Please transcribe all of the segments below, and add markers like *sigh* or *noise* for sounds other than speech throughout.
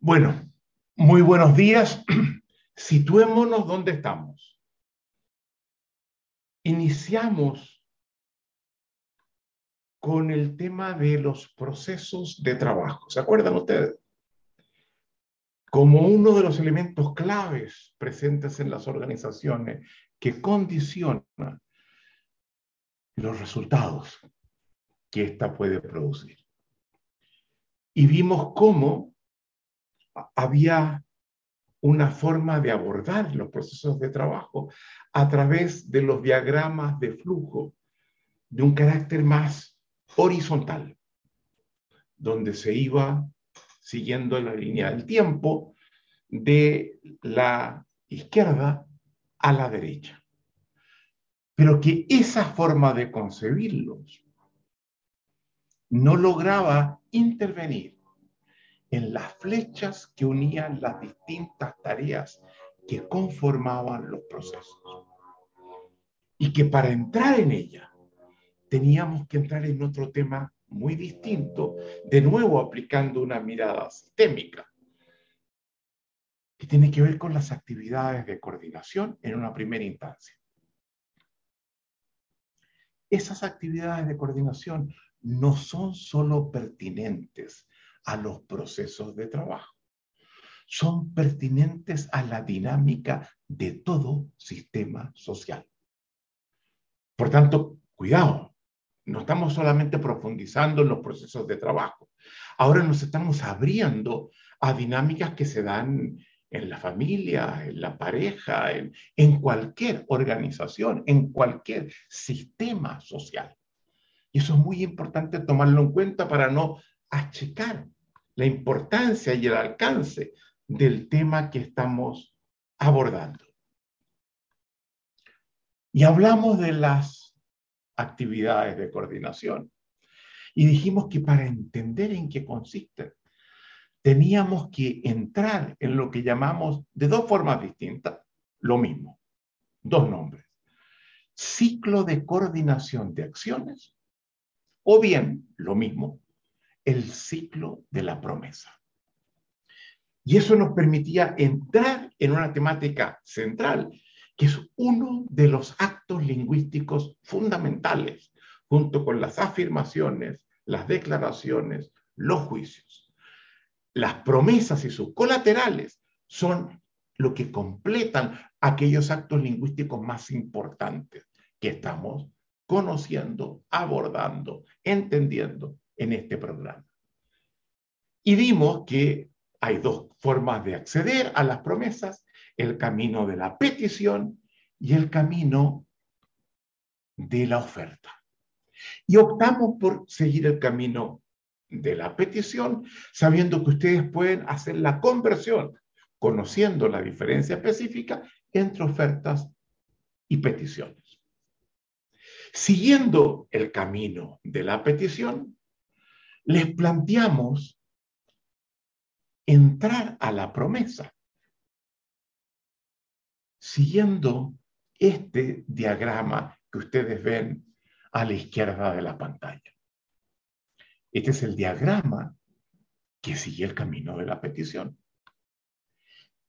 Bueno, muy buenos días. *clears throat* Situémonos donde estamos. Iniciamos con el tema de los procesos de trabajo. ¿Se acuerdan ustedes? Como uno de los elementos claves presentes en las organizaciones que condiciona los resultados que ésta puede producir. Y vimos cómo había una forma de abordar los procesos de trabajo a través de los diagramas de flujo de un carácter más horizontal, donde se iba siguiendo la línea del tiempo de la izquierda a la derecha. Pero que esa forma de concebirlos no lograba intervenir en las flechas que unían las distintas tareas que conformaban los procesos. Y que para entrar en ella teníamos que entrar en otro tema muy distinto, de nuevo aplicando una mirada sistémica, que tiene que ver con las actividades de coordinación en una primera instancia. Esas actividades de coordinación no son solo pertinentes a los procesos de trabajo. Son pertinentes a la dinámica de todo sistema social. Por tanto, cuidado, no estamos solamente profundizando en los procesos de trabajo. Ahora nos estamos abriendo a dinámicas que se dan en la familia, en la pareja, en, cualquier organización, en cualquier sistema social. Y eso es muy importante tomarlo en cuenta para no achicar la importancia y el alcance del tema que estamos abordando. Y hablamos de las actividades de coordinación. Y dijimos que para entender en qué consisten, teníamos que entrar en lo que llamamos de dos formas distintas, lo mismo, dos nombres. Ciclo de coordinación de acciones o bien, lo mismo, el ciclo de la promesa. Y eso nos permitía entrar en una temática central, que es uno de los actos lingüísticos fundamentales, junto con las afirmaciones, las declaraciones, los juicios. Las promesas y sus colaterales son lo que completan aquellos actos lingüísticos más importantes que estamos conociendo, abordando, entendiendo en este programa. Y vimos que hay dos formas de acceder a las promesas, el camino de la petición y el camino de la oferta. Y optamos por seguir el camino de la petición, sabiendo que ustedes pueden hacer la conversión, conociendo la diferencia específica entre ofertas y peticiones. Siguiendo el camino de la petición, les planteamos entrar a la promesa siguiendo este diagrama que ustedes ven a la izquierda de la pantalla. Este es el diagrama que sigue el camino de la petición.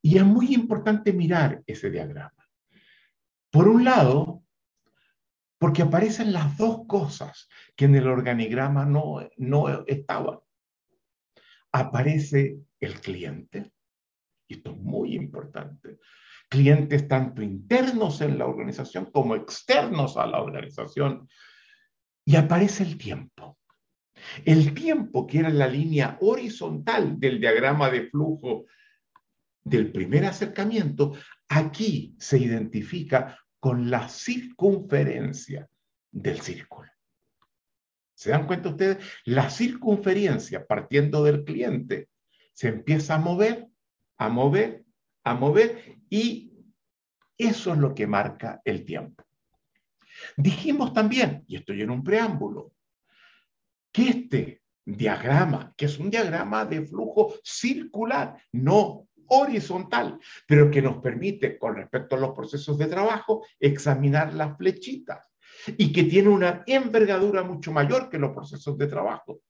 Y es muy importante mirar ese diagrama. Por un lado, porque aparecen las dos cosas que en el organigrama no, no estaban. Aparece el cliente, y esto es muy importante, clientes tanto internos en la organización como externos a la organización, y aparece el tiempo. El tiempo, que era la línea horizontal del diagrama de flujo del primer acercamiento, aquí se identifica con la circunferencia del círculo. ¿Se dan cuenta ustedes? La circunferencia, partiendo del cliente, se empieza a mover, a mover, a mover y eso es lo que marca el tiempo. Dijimos también, y estoy en un preámbulo, que este diagrama, que es un diagrama de flujo circular, no horizontal, pero que nos permite, con respecto a los procesos de trabajo, examinar las flechitas y que tiene una envergadura mucho mayor que los procesos de trabajo.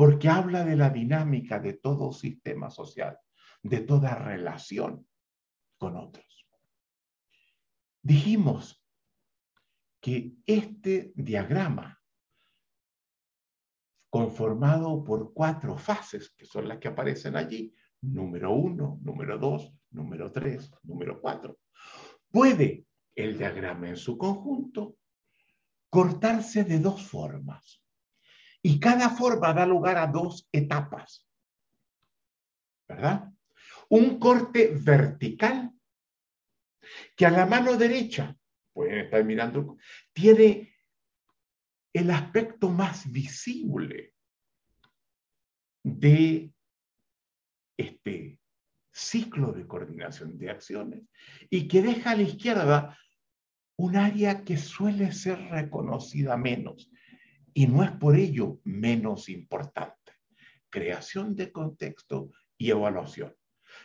porque habla de la dinámica de todo sistema social, de toda relación con otros. Dijimos que este diagrama, conformado por cuatro fases, que son las que aparecen allí, número uno, número dos, número tres, número cuatro, puede el diagrama en su conjunto cortarse de dos formas. Y cada forma da lugar a dos etapas. ¿Verdad? Un corte vertical que a la mano derecha, pueden estar mirando, tiene el aspecto más visible de este ciclo de coordinación de acciones y que deja a la izquierda un área que suele ser reconocida menos y no es por ello menos importante. Creación de contexto y evaluación.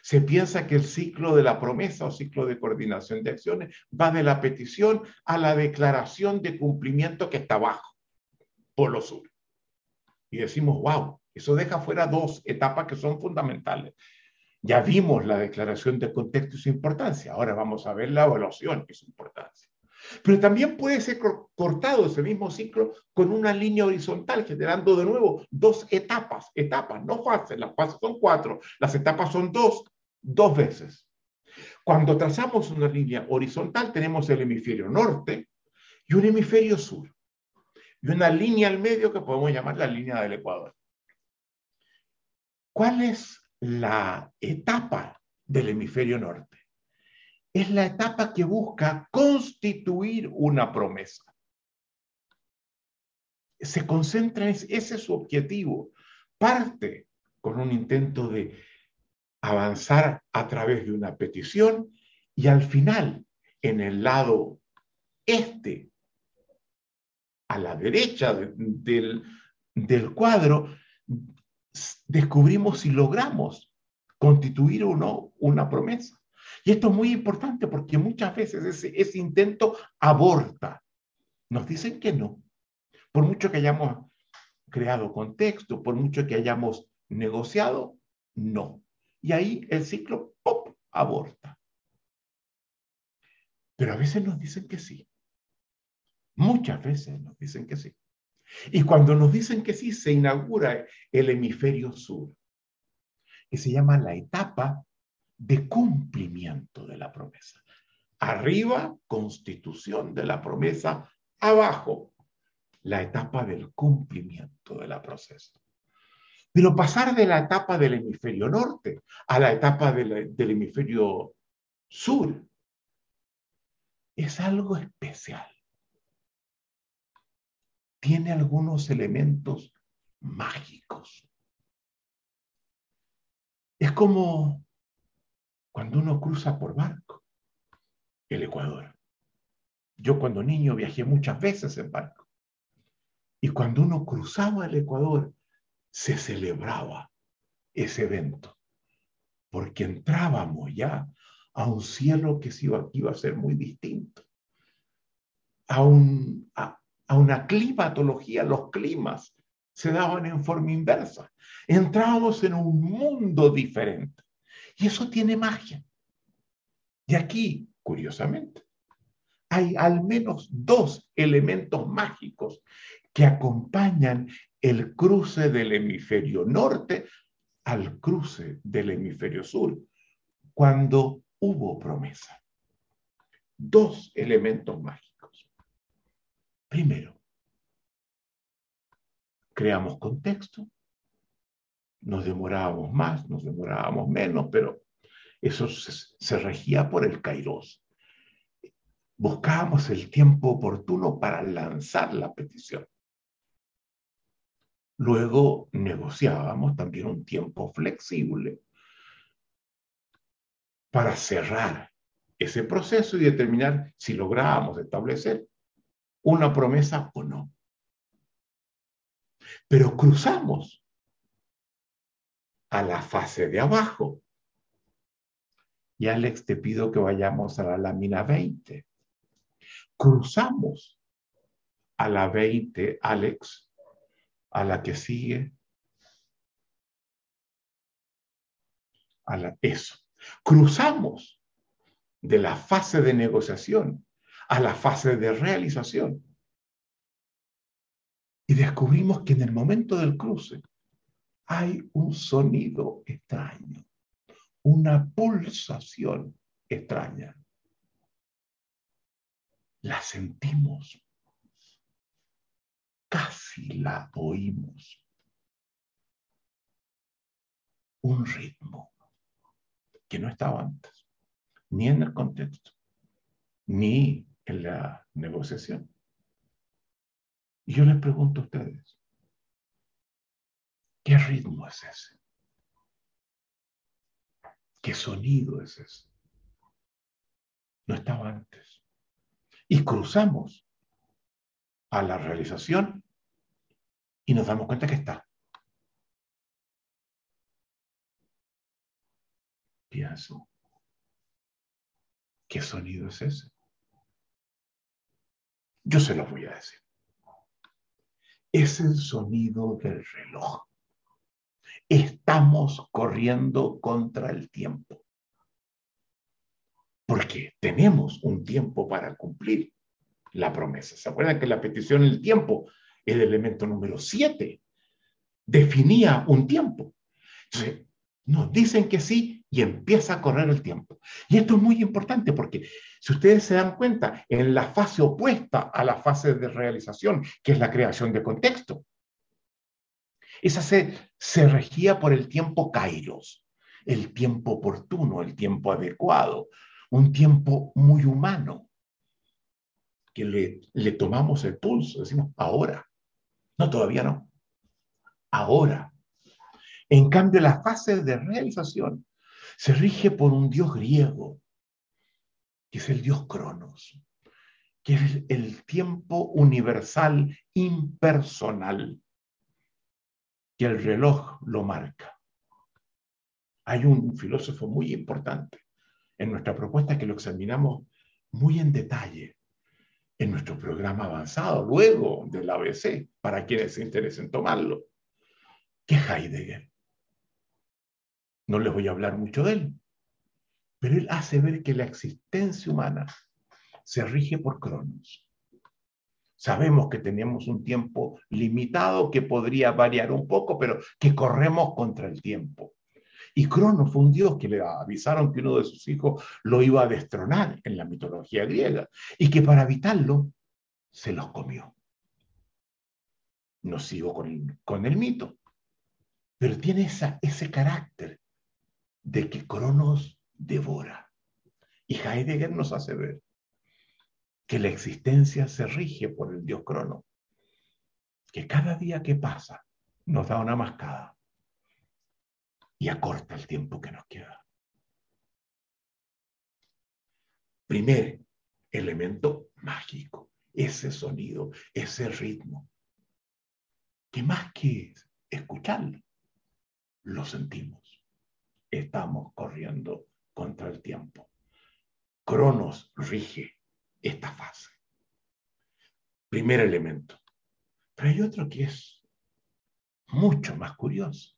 Se piensa que el ciclo de la promesa o ciclo de coordinación de acciones va de la petición a la declaración de cumplimiento que está abajo, por lo sur. Y decimos, wow, eso deja fuera dos etapas que son fundamentales. Ya vimos la declaración de contexto y su importancia, ahora vamos a ver la evaluación y su importancia. Pero también puede ser cortado ese mismo ciclo con una línea horizontal, generando de nuevo dos etapas, etapas, no fases, las fases son cuatro, las etapas son dos, dos veces. Cuando trazamos una línea horizontal tenemos el hemisferio norte y un hemisferio sur, y una línea al medio que podemos llamar la línea del Ecuador. ¿Cuál es la etapa del hemisferio norte? es la etapa que busca constituir una promesa. Se concentra en ese, es su objetivo. Parte con un intento de avanzar a través de una petición y al final, en el lado este, a la derecha del, del cuadro, descubrimos si logramos constituir o no una promesa. Y esto es muy importante porque muchas veces ese, intento aborta. Nos dicen que no. Por mucho que hayamos creado contexto, por mucho que hayamos negociado, no. Y ahí el ciclo, aborta. Pero a veces nos dicen que sí. Muchas veces nos dicen que sí. Y cuando nos dicen que sí, se inaugura el hemisferio sur, que se llama la etapa de cumplimiento de la promesa. Arriba, constitución de la promesa. Abajo, la etapa del cumplimiento de la promesa. Pero pasar de la etapa del hemisferio norte a la etapa del hemisferio sur es algo especial. Tiene algunos elementos mágicos. Es como cuando uno cruza por barco el Ecuador. Yo cuando niño viajé muchas veces en barco. Y cuando uno cruzaba el Ecuador, se celebraba ese evento, porque entrábamos ya a un cielo que iba, a ser muy distinto, a, un, a una climatología, los climas se daban en forma inversa. Entrábamos en un mundo diferente. Y eso tiene magia. Y aquí, curiosamente, hay al menos dos elementos mágicos que acompañan el cruce del hemisferio norte al cruce del hemisferio sur, cuando hubo promesa. Dos elementos mágicos. Primero, creamos contexto nos demorábamos más, nos demorábamos menos, pero eso se, regía por el kairos. Buscábamos el tiempo oportuno para lanzar la petición. Luego negociábamos también un tiempo flexible para cerrar ese proceso y determinar si lográbamos establecer una promesa o no. Pero cruzamos a la fase de abajo. Y Alex, te pido que vayamos a la lámina 20. Cruzamos a la 20, Alex, a la que sigue. A la, eso. Cruzamos de la fase de negociación a la fase de realización. Y descubrimos que en el momento del cruce hay un sonido extraño, una pulsación extraña. La sentimos, casi la oímos. Un ritmo que no estaba antes, ni en el contexto, ni en la negociación. Y yo les pregunto a ustedes, ¿qué ritmo es ese? ¿Qué sonido es ese? No estaba antes. Y cruzamos a la realización y nos damos cuenta que está. Pienso, ¿qué sonido es ese? Yo se lo voy a decir. Es el sonido del reloj. Estamos corriendo contra el tiempo. Porque tenemos un tiempo para cumplir la promesa. ¿Se acuerdan que la petición el tiempo, el elemento número 7, definía un tiempo? Entonces, nos dicen que sí y empieza a correr el tiempo. Y esto es muy importante porque si ustedes se dan cuenta, en la fase opuesta a la fase de realización, que es la creación de contexto, esa se, se regía por el tiempo kairos, el tiempo oportuno, el tiempo adecuado, un tiempo muy humano, que le, le tomamos el pulso, decimos, ahora. No, todavía no. Ahora. En cambio, la fase de realización se rige por un dios griego, que es el dios Cronos, que es el, tiempo universal impersonal, que el reloj lo marca. Hay un filósofo muy importante en nuestra propuesta que lo examinamos muy en detalle en nuestro programa avanzado, luego del ABC, para quienes se interesen tomarlo, que Heidegger. No les voy a hablar mucho de él, pero él hace ver que la existencia humana se rige por cronos. Sabemos que tenemos un tiempo limitado que podría variar un poco, pero que corremos contra el tiempo. Y Cronos fue un dios que le avisaron que uno de sus hijos lo iba a destronar en la mitología griega y que para evitarlo se los comió. No sigo con, con el mito, pero tiene esa, ese carácter de que Cronos devora. Y Heidegger nos hace ver que la existencia se rige por el dios Cronos, que cada día que pasa nos da una mascada y acorta el tiempo que nos queda. Primer elemento mágico, ese sonido, ese ritmo, que más que escucharlo, lo sentimos estamos corriendo contra el tiempo. Cronos rige esta fase. Primer elemento. Pero hay otro que es mucho más curioso.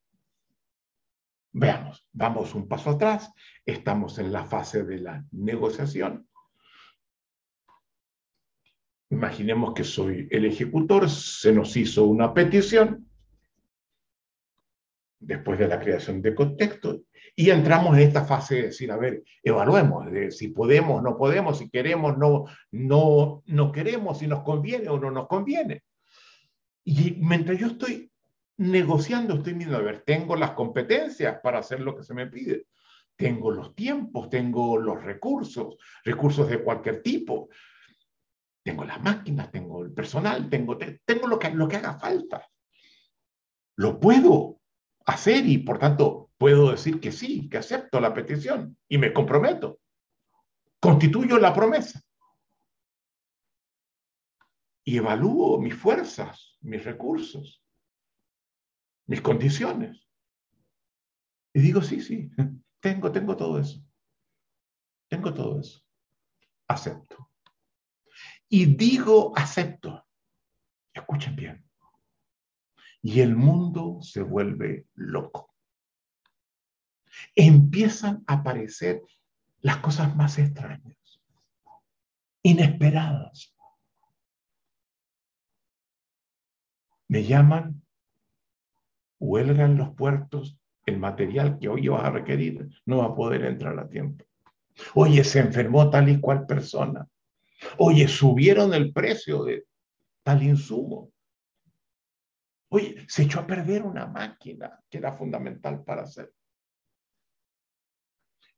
Veamos, vamos un paso atrás, estamos en la fase de la negociación. Imaginemos que soy el ejecutor, se nos hizo una petición después de la creación de contexto y entramos en esta fase de decir, a ver, evaluemos de si podemos, no podemos, si queremos, no, no, no queremos, si nos conviene o no nos conviene. Y mientras yo estoy negociando, estoy viendo, a ver, tengo las competencias para hacer lo que se me pide, tengo los tiempos, tengo los recursos, recursos de cualquier tipo, tengo las máquinas, tengo el personal, tengo, tengo lo, que, lo que haga falta. Lo puedo hacer y por tanto puedo decir que sí, que acepto la petición y me comprometo. Constituyo la promesa. Y evalúo mis fuerzas, mis recursos, mis condiciones. Y digo, sí, sí, *laughs* tengo, tengo todo eso. Tengo todo eso. Acepto. Y digo, acepto. Escuchen bien. Y el mundo se vuelve loco. empiezan a aparecer las cosas más extrañas, inesperadas. Me llaman, huelga en los puertos, el material que hoy vas a requerir no va a poder entrar a tiempo. Oye, se enfermó tal y cual persona. Oye, subieron el precio de tal insumo. Oye, se echó a perder una máquina que era fundamental para hacer.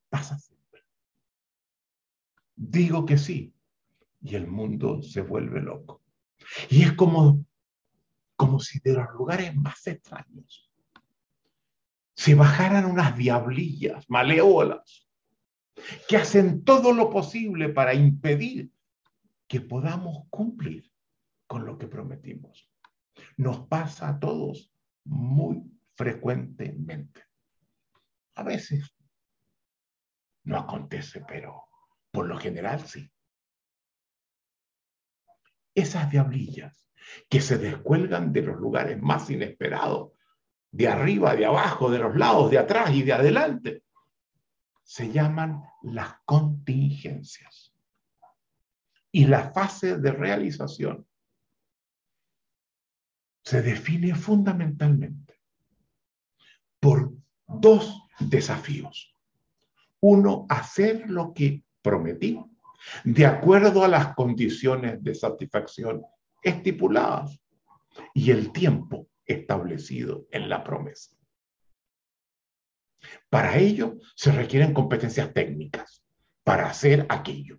Pasa siempre. Digo que sí y el mundo se vuelve loco. Y es como, como si de los lugares más extraños se bajaran unas diablillas maleolas que hacen todo lo posible para impedir que podamos cumplir con lo que prometimos. Nos pasa a todos muy frecuentemente. A veces no acontece, pero por lo general sí. Esas diablillas que se descuelgan de los lugares más inesperados, de arriba, de abajo, de los lados, de atrás y de adelante, se llaman las contingencias. Y la fase de realización se define fundamentalmente por dos desafíos. Uno, hacer lo que prometí de acuerdo a las condiciones de satisfacción estipuladas y el tiempo establecido en la promesa. Para ello se requieren competencias técnicas para hacer aquello.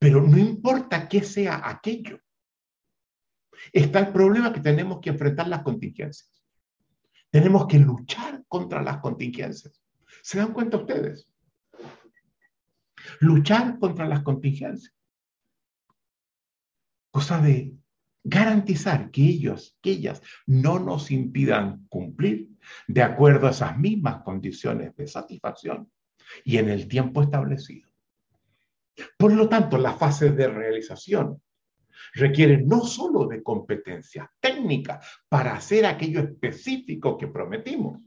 Pero no importa qué sea aquello. Está el problema que tenemos que enfrentar las contingencias. Tenemos que luchar contra las contingencias. ¿Se dan cuenta ustedes? Luchar contra las contingencias. Cosa de garantizar que ellos, que ellas no nos impidan cumplir de acuerdo a esas mismas condiciones de satisfacción y en el tiempo establecido. Por lo tanto, la fase de realización requiere no solo de competencia técnica para hacer aquello específico que prometimos,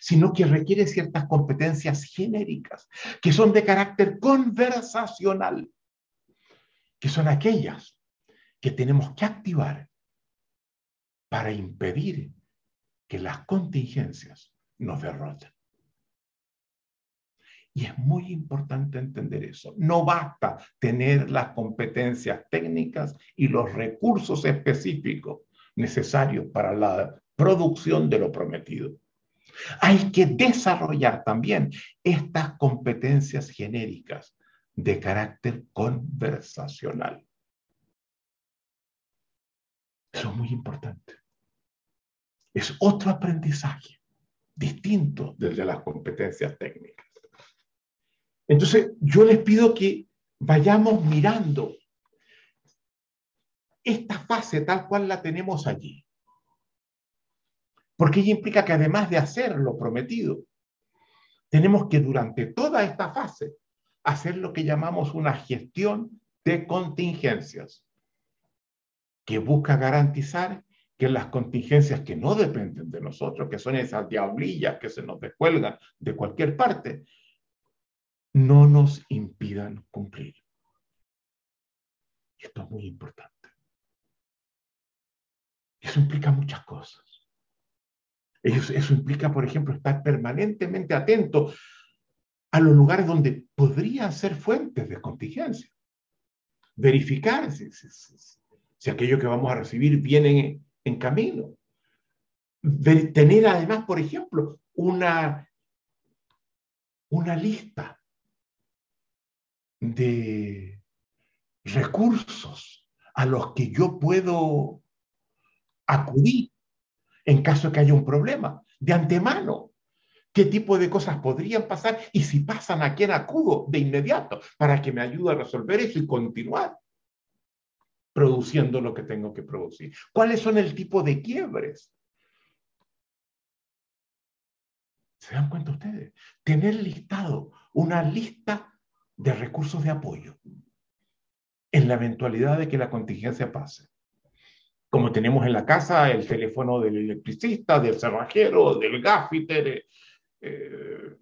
sino que requiere ciertas competencias genéricas que son de carácter conversacional, que son aquellas que tenemos que activar para impedir que las contingencias nos derroten. Y es muy importante entender eso. No basta tener las competencias técnicas y los recursos específicos necesarios para la producción de lo prometido. Hay que desarrollar también estas competencias genéricas de carácter conversacional. Eso es muy importante. Es otro aprendizaje distinto desde las competencias técnicas. Entonces, yo les pido que vayamos mirando esta fase tal cual la tenemos allí. Porque ella implica que además de hacer lo prometido, tenemos que durante toda esta fase hacer lo que llamamos una gestión de contingencias que busca garantizar que las contingencias que no dependen de nosotros, que son esas diablillas que se nos descuelgan de cualquier parte, no nos impidan cumplir. Esto es muy importante. Eso implica muchas cosas. Eso, implica, por ejemplo, estar permanentemente atento a los lugares donde podrían ser fuentes de contingencia. Verificar si, si aquello que vamos a recibir viene en, camino. tener además, por ejemplo, una, una lista de recursos a los que yo puedo acudir en caso de que haya un problema, de antemano. ¿Qué tipo de cosas podrían pasar? Y si pasan, ¿a quién acudo de inmediato para que me ayude a resolver eso y continuar? produciendo lo que tengo que producir. ¿Cuáles son el tipo de quiebres? ¿Se dan cuenta ustedes? Tener listado una lista de recursos de apoyo en la eventualidad de que la contingencia pase. como tenemos en la casa el teléfono del electricista, del cerrajero, del gaffiter, eh,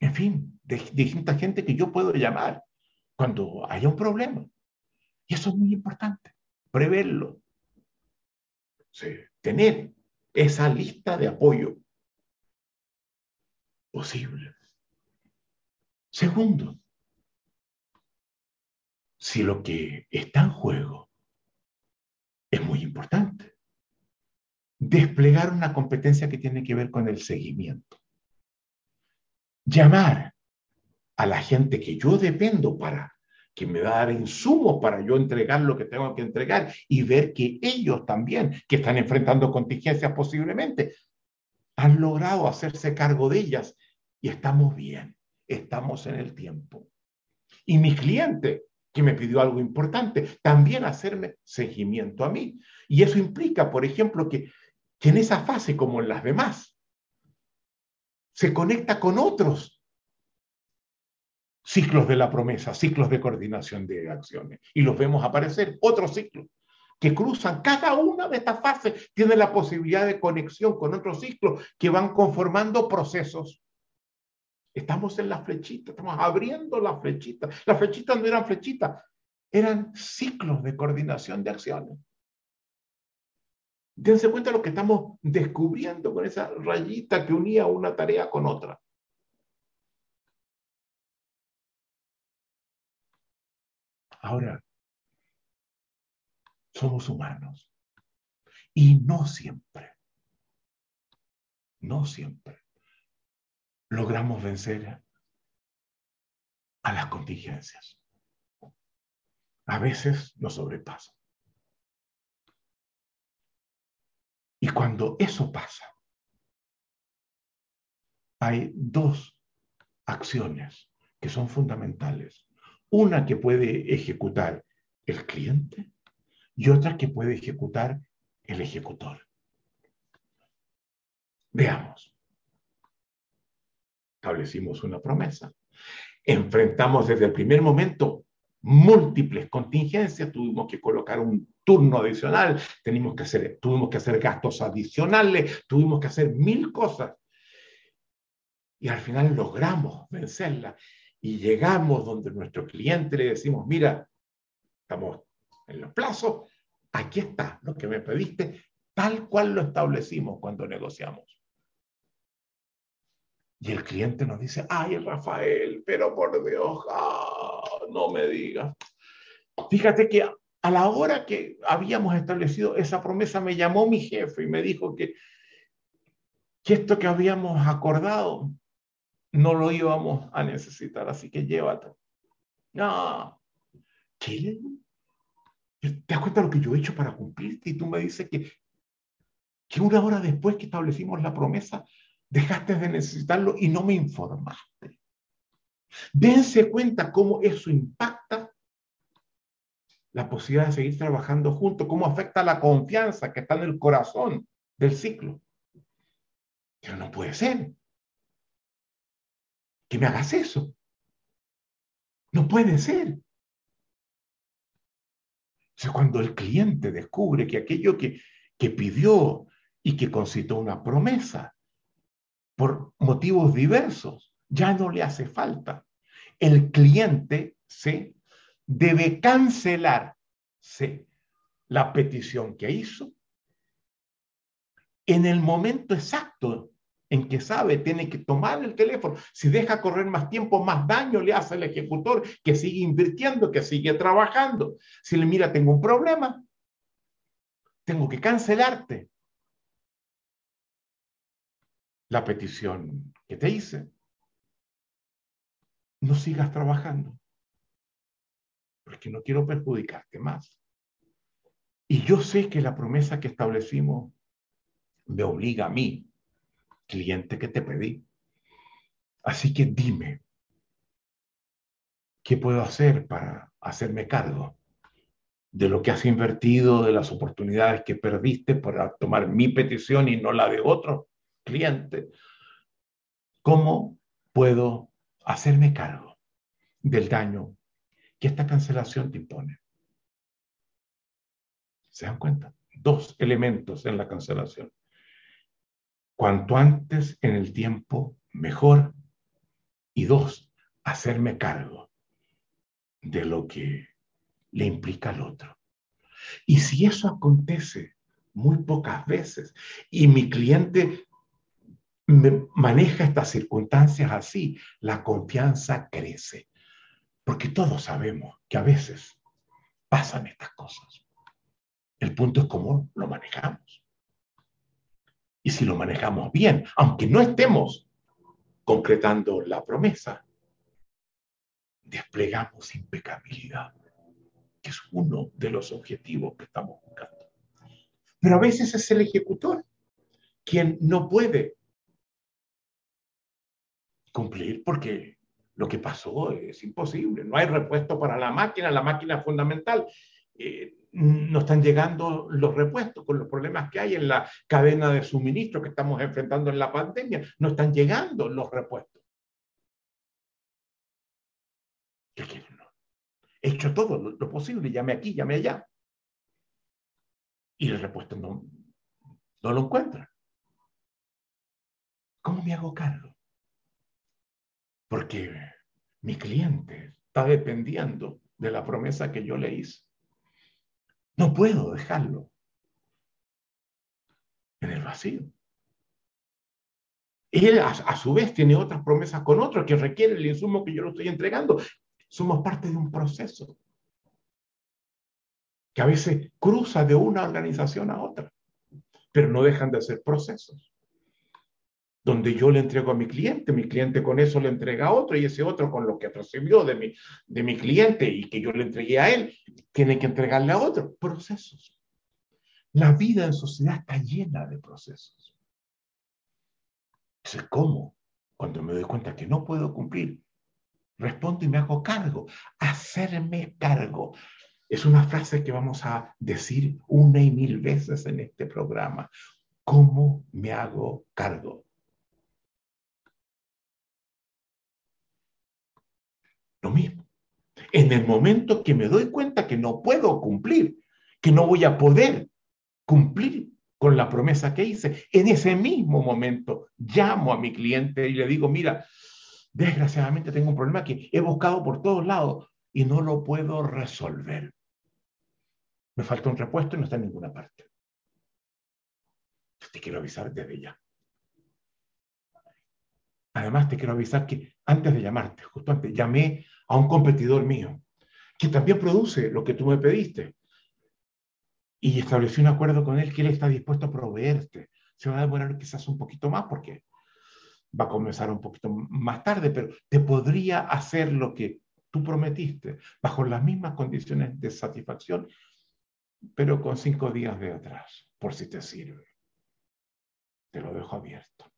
en fin, de, distinta gente que yo puedo llamar cuando haya un problema. Y eso es muy importante, preverlo. tener esa lista de apoyo posible. Segundo, si lo que está en juego es muy importante, desplegar una competencia que tiene que ver con el seguimiento. Llamar a la gente que yo dependo para que me va a dar insumos para yo entregar lo que tengo que entregar y ver que ellos también, que están enfrentando contingencias posiblemente, han logrado hacerse cargo de ellas y estamos bien, estamos en el tiempo. Y mi cliente, que me pidió algo importante, también hacerme seguimiento a mí. Y eso implica, por ejemplo, que, que en esa fase, como en las demás, se conecta con otros ciclos de la promesa, ciclos de coordinación de acciones. Y los vemos aparecer, otros ciclos que cruzan cada una de estas fases, tiene la posibilidad de conexión con otros ciclos que van conformando procesos. Estamos en la flechita, estamos abriendo la flechita. Las flechitas no eran flechitas, eran ciclos de coordinación de acciones. Dense cuenta lo que estamos descubriendo con esa rayita que unía una tarea con otra. Ahora, somos humanos. Y no siempre, no siempre logramos vencer a las contingencias. A veces nos sobrepasan. Y cuando eso pasa, hay dos acciones que son fundamentales una que puede ejecutar el cliente y otra que puede ejecutar el ejecutor. Veamos. Establecimos una promesa. Enfrentamos desde el primer momento múltiples contingencias, tuvimos que colocar un turno adicional, tenemos que hacer, tuvimos que hacer gastos adicionales, tuvimos que hacer mil cosas. Y al final logramos vencerla y llegamos donde nuestro cliente le decimos, mira, estamos en los plazos, aquí está lo que me pediste, tal cual lo establecimos cuando negociamos. Y el cliente nos dice, ay, Rafael, pero por Dios, ah, no me digas. Fíjate que a la hora que habíamos establecido esa promesa, me llamó mi jefe y me dijo que, que esto que habíamos acordado no lo íbamos a necesitar, así que llévate. No. ¿Qué? ¿Te das cuenta lo que yo he hecho para cumplirte? Y tú me dices que, que una hora después que establecimos la promesa, dejaste de necesitarlo y no me informaste. Dense cuenta cómo eso impacta la posibilidad de seguir trabajando juntos, cómo afecta la confianza que está en el corazón del ciclo. Pero no puede ser que me hagas eso. No puede ser. O cuando el cliente descubre que aquello que, que pidió y que concitó una promesa, por motivos diversos, ya no le hace falta. El cliente se debe cancelar la petición que hizo en el momento exacto en que sabe, tiene que tomar el teléfono. Si deja correr más tiempo, más daño le hace al ejecutor que sigue invirtiendo, que sigue trabajando. Si le mira, tengo un problema, tengo que cancelarte la petición que te hice. No sigas trabajando, porque no quiero perjudicarte más. Y yo sé que la promesa que establecimos me obliga a mí cliente que te pedí. Así que dime, ¿qué puedo hacer para hacerme cargo de lo que has invertido, de las oportunidades que perdiste para tomar mi petición y no la de otro cliente? ¿Cómo puedo hacerme cargo del daño que esta cancelación te impone? ¿Se dan cuenta? Dos elementos en la cancelación. Cuanto antes en el tiempo, mejor. Y dos, hacerme cargo de lo que le implica al otro. Y si eso acontece muy pocas veces y mi cliente maneja estas circunstancias así, la confianza crece. Porque todos sabemos que a veces pasan estas cosas. El punto es cómo lo manejamos. Y si lo manejamos bien, aunque no estemos concretando la promesa, desplegamos impecabilidad, que es uno de los objetivos que estamos buscando. Pero a veces es el ejecutor quien no puede cumplir porque lo que pasó es imposible. No hay repuesto para la máquina, la máquina es fundamental. Eh, no están llegando los repuestos con los problemas que hay en la cadena de suministro que estamos enfrentando en la pandemia. No están llegando los repuestos. ¿Qué quieren? He hecho todo lo, posible, llame aquí, llame allá. Y el repuesto no, no lo encuentra. ¿Cómo me hago cargo? Porque mi cliente está dependiendo de la promesa que yo le hice. No puedo dejarlo en el vacío. Él a, su vez tiene otras promesas con otros que requieren el insumo que yo le estoy entregando. Somos parte de un proceso que a veces cruza de una organización a otra, pero no dejan de ser procesos donde yo le entrego a mi cliente, mi cliente con eso le entrega a otro y ese otro con lo que recibió de mi, de mi cliente y que yo le entregué a él, tiene que entregarle a otro. Procesos. La vida en sociedad está llena de procesos. Entonces, ¿cómo? Cuando me doy cuenta que no puedo cumplir, respondo y me hago cargo. Hacerme cargo. Es una frase que vamos a decir una y mil veces en este programa. ¿Cómo me hago cargo? Lo mismo. En el momento que me doy cuenta que no puedo cumplir, que no voy a poder cumplir con la promesa que hice, en ese mismo momento llamo a mi cliente y le digo, mira, desgraciadamente tengo un problema que he buscado por todos lados y no lo puedo resolver. Me falta un repuesto y no está en ninguna parte. Te quiero avisar desde ya. Además, te quiero avisar que antes de llamarte, justo antes, llamé a un competidor mío, que también produce lo que tú me pediste. Y establecí un acuerdo con él que él está dispuesto a proveerte. Se va a demorar quizás un poquito más porque va a comenzar un poquito más tarde, pero te podría hacer lo que tú prometiste bajo las mismas condiciones de satisfacción, pero con cinco días de atrás, por si te sirve. Te lo dejo abierto.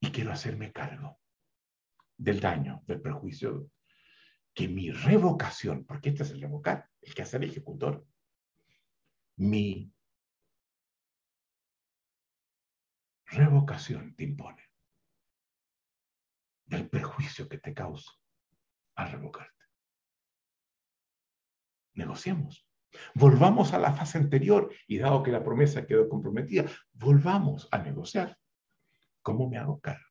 Y quiero hacerme cargo del daño, del perjuicio, que mi revocación, porque este es el revocar, el que hace el ejecutor, mi revocación te impone del perjuicio que te causa al revocarte. Negociemos. Volvamos a la fase anterior y dado que la promesa quedó comprometida, volvamos a negociar. ¿Cómo me hago cargo?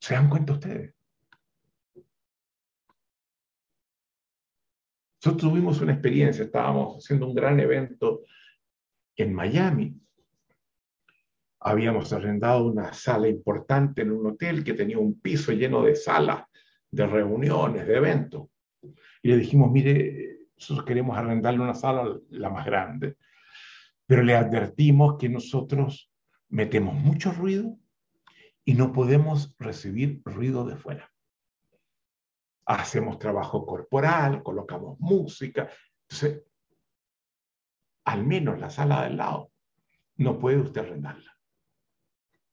¿Se dan cuenta ustedes? Nosotros tuvimos una experiencia, estábamos haciendo un gran evento en Miami. Habíamos arrendado una sala importante en un hotel que tenía un piso lleno de salas de reuniones, de eventos. Y le dijimos, mire, nosotros queremos arrendarle una sala la más grande, pero le advertimos que nosotros metemos mucho ruido y no podemos recibir ruido de fuera. Hacemos trabajo corporal, colocamos música. Entonces, al menos la sala del lado no puede usted arrendarla.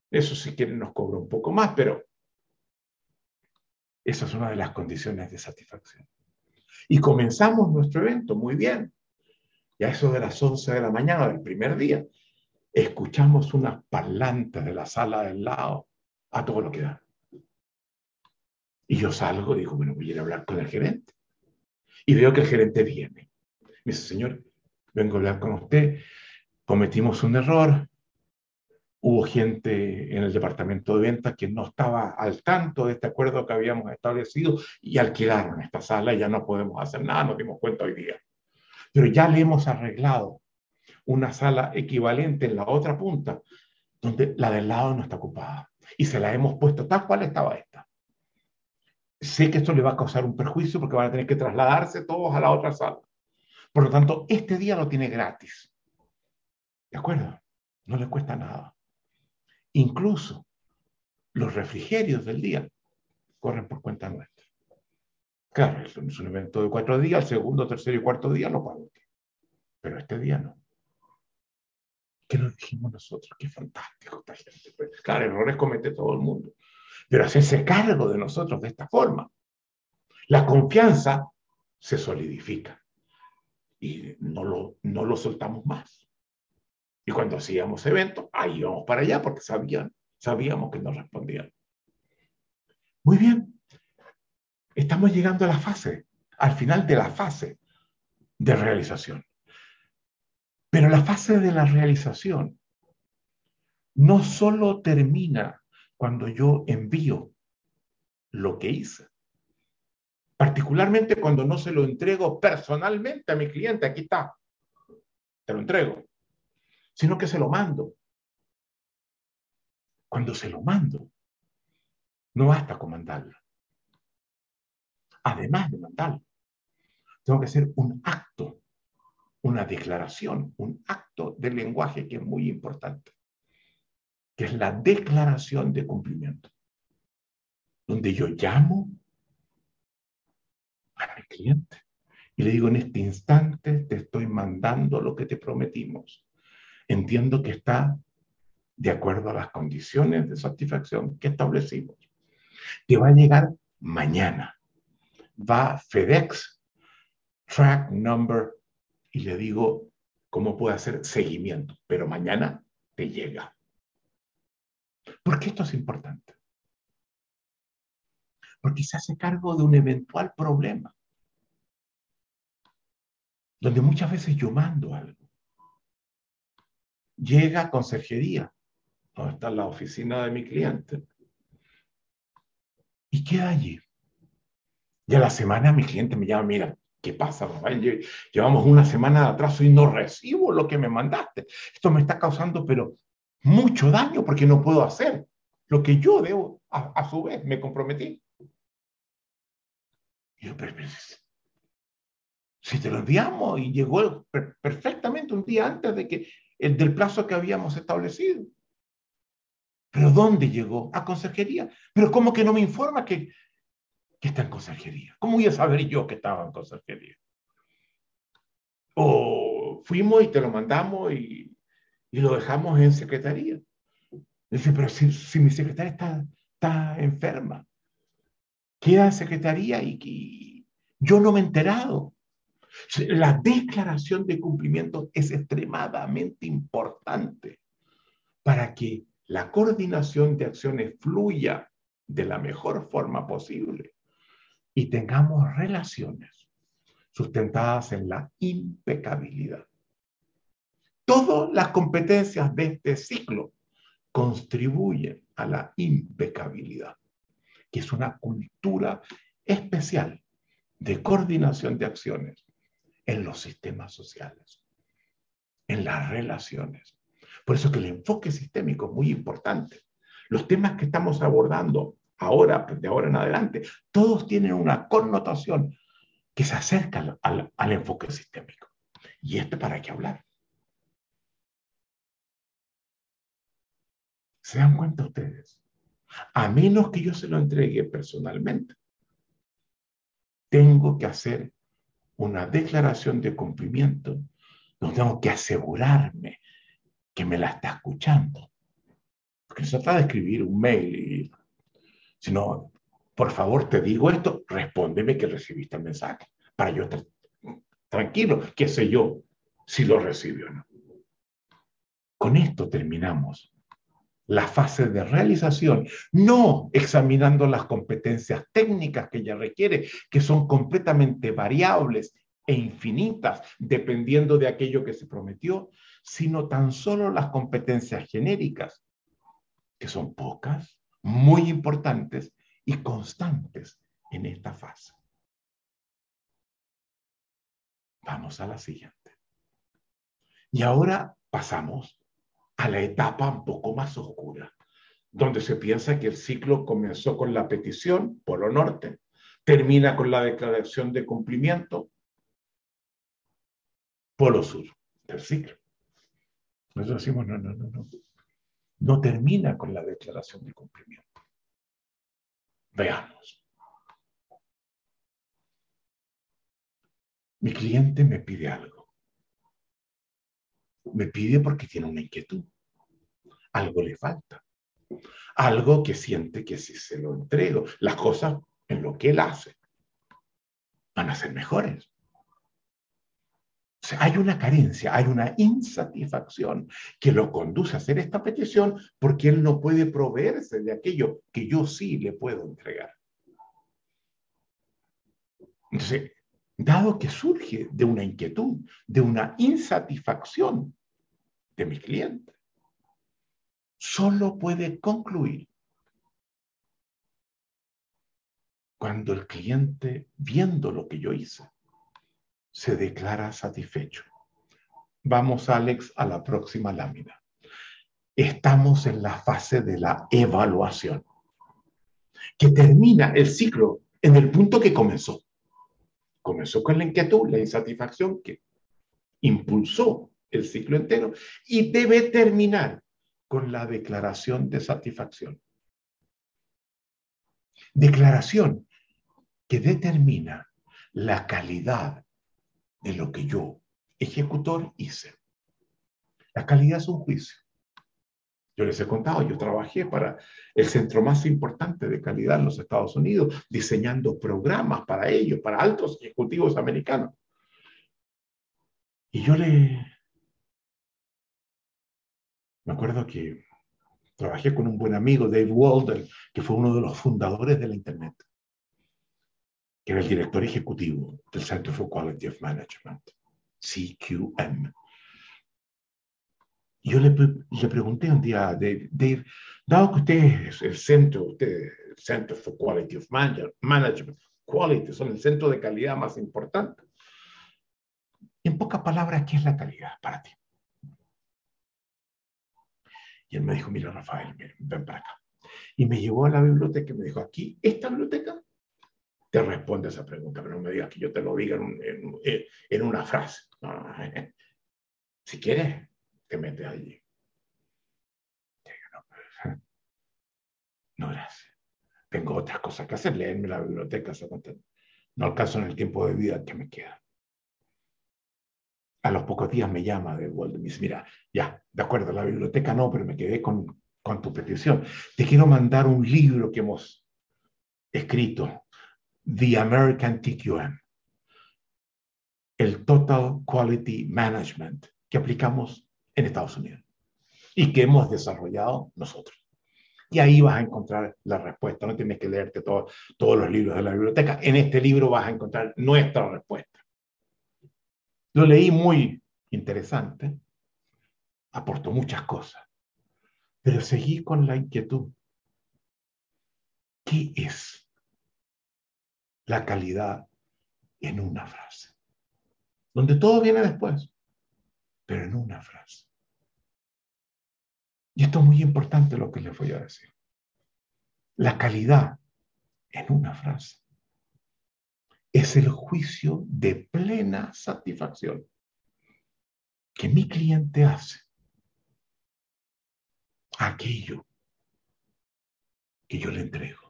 Eso si quiere nos cobra un poco más, pero esa es una de las condiciones de satisfacción. Y comenzamos nuestro evento muy bien. Y a eso de las 11 de la mañana del primer día, escuchamos unas parlantes de la sala del lado a todo lo que da. Y yo salgo digo, bueno, voy a ir a hablar con el gerente. Y veo que el gerente viene. Me dice, señor, vengo a hablar con usted. Cometimos un error. Hubo gente en el departamento de ventas que no estaba al tanto de este acuerdo que habíamos establecido y alquilaron esta sala y ya no podemos hacer nada, nos dimos cuenta hoy día. Pero ya le hemos arreglado una sala equivalente en la otra punta, donde la del lado no está ocupada. Y se la hemos puesto tal cual estaba esta. Sé que esto le va a causar un perjuicio porque van a tener que trasladarse todos a la otra sala. Por lo tanto, este día lo tiene gratis. ¿De acuerdo? No le cuesta nada. Incluso los refrigerios del día corren por cuenta nuestra. Claro, es un evento de cuatro días, el segundo, tercero y cuarto día lo pago. Pero este día no. ¿Qué nos dijimos nosotros? Qué fantástico esta gente. Claro, errores comete todo el mundo. Pero hacerse cargo de nosotros de esta forma. La confianza se solidifica y no lo, no lo soltamos más. Y cuando hacíamos eventos, ahí íbamos para allá porque sabían, sabíamos que nos respondían. Muy bien, estamos llegando a la fase, al final de la fase de realización. Pero la fase de la realización no solo termina cuando yo envío lo que hice, particularmente cuando no se lo entrego personalmente a mi cliente, aquí está, te lo entrego, sino que se lo mando. Cuando se lo mando, no basta con mandarlo. Además de mandarlo, tengo que hacer un acto, una declaración, un acto de lenguaje que es muy importante, que es la declaración de cumplimiento, donde yo llamo a mi cliente y le digo, en este instante te estoy mandando lo que te prometimos entiendo que está de acuerdo a las condiciones de satisfacción que establecimos. Te va a llegar mañana. Va FedEx, track number, y le digo cómo puede hacer seguimiento, pero mañana te llega. ¿Por qué esto es importante? Porque se hace cargo de un eventual problema, donde muchas veces yo mando algo llega a conserjería, donde está la oficina de mi cliente, y queda allí. Y a la semana mi cliente me llama, mira, ¿qué pasa, Llevamos una semana de atraso y no recibo lo que me mandaste. Esto me está causando, pero mucho daño porque no puedo hacer lo que yo debo, a, su vez, me comprometí. Y yo, pero, si te lo enviamos y llegó perfectamente un día antes de que el del plazo que habíamos establecido. ¿Pero dónde llegó? A consejería. Pero ¿cómo que no me informa que, que está en consejería? ¿Cómo voy a saber yo que estaba en consejería? O fuimos y te lo mandamos y, y lo dejamos en secretaría. Dice, pero si, si mi secretaria está, está enferma, queda en secretaría y, y yo no me he enterado. La declaración de cumplimiento es extremadamente importante para que la coordinación de acciones fluya de la mejor forma posible y tengamos relaciones sustentadas en la impecabilidad. Todas las competencias de este ciclo contribuyen a la impecabilidad, que es una cultura especial de coordinación de acciones en los sistemas sociales, en las relaciones. Por eso que el enfoque sistémico es muy importante. Los temas que estamos abordando ahora, de ahora en adelante, todos tienen una connotación que se acerca al, al enfoque sistémico. ¿Y este para qué hablar? ¿Se dan cuenta ustedes? A menos que yo se lo entregue personalmente, tengo que hacer una declaración de cumplimiento, no tengo que asegurarme que me la está escuchando. Porque se trata de escribir un mail, y, sino, por favor, te digo esto, respóndeme que recibiste el mensaje, para yo estar tranquilo, qué sé yo, si lo recibió o no. Con esto terminamos la fase de realización, no examinando las competencias técnicas que ella requiere, que son completamente variables e infinitas, dependiendo de aquello que se prometió, sino tan solo las competencias genéricas, que son pocas, muy importantes y constantes en esta fase. Vamos a la siguiente. Y ahora pasamos a la etapa un poco más oscura, donde se piensa que el ciclo comenzó con la petición, por lo norte, termina con la declaración de cumplimiento, polo sur del ciclo. Nosotros decimos, no, no, no, no. No termina con la declaración de cumplimiento. Veamos. Mi cliente me pide algo me pide porque tiene una inquietud. Algo le falta. Algo que siente que si se lo entrego, las cosas en lo que él hace van a ser mejores. Hay una carencia, hay una insatisfacción que lo conduce a hacer esta petición porque él no puede proveerse de aquello que yo sí le puedo entregar. Entonces, dado que surge de una inquietud, de una insatisfacción de mi cliente, solo puede concluir cuando el cliente, viendo lo que yo hice, se declara satisfecho. Vamos, Alex, a la próxima lámina. Estamos en la fase de la evaluación, que termina el ciclo en el punto que comenzó. Comenzó con la inquietud, la insatisfacción que impulsó el ciclo entero y debe terminar con la declaración de satisfacción. Declaración que determina la calidad de lo que yo, ejecutor, hice. La calidad es un juicio. Yo les he contado, yo trabajé para el centro más importante de calidad en los Estados Unidos, diseñando programas para ellos, para altos ejecutivos americanos. Y yo le... Me acuerdo que trabajé con un buen amigo, Dave Walden, que fue uno de los fundadores de la Internet, que era el director ejecutivo del Center for Quality of Management, CQM yo le, le, pregunté un día a Dave, Dave, dado que usted es el centro, usted el Center for Quality of Management, Quality, son el centro de calidad más importante. En pocas palabras, ¿qué es la calidad para ti? Y él me dijo, mira, Rafael, ven para acá. Y me llevó a la biblioteca y me dijo, aquí, esta biblioteca te responde esa pregunta, pero no me digas que yo te lo diga en, en, en una frase. *laughs* si quieres, te metes allí. No, no, gracias. Tengo otras cosas que hacer, leerme la biblioteca. No alcanzo en el tiempo de vida que me queda. A los pocos días me llama de Walden y me dice, mira, ya, de acuerdo, la biblioteca no, pero me quedé con, con tu petición. Te quiero mandar un libro que hemos escrito, The American TQM, el Total Quality Management, que aplicamos en Estados Unidos y que hemos desarrollado nosotros. Y ahí vas a encontrar la respuesta. No tienes que leerte todos los libros de la biblioteca. En este libro vas a encontrar nuestra respuesta. Lo leí muy interesante. Aportó muchas cosas. Pero seguí con la inquietud. ¿Qué es la calidad en una frase? Donde todo viene después, pero en una frase. Y esto es muy importante lo que les voy a decir. La calidad, en una frase, es el juicio de plena satisfacción que mi cliente hace aquello que yo le entrego,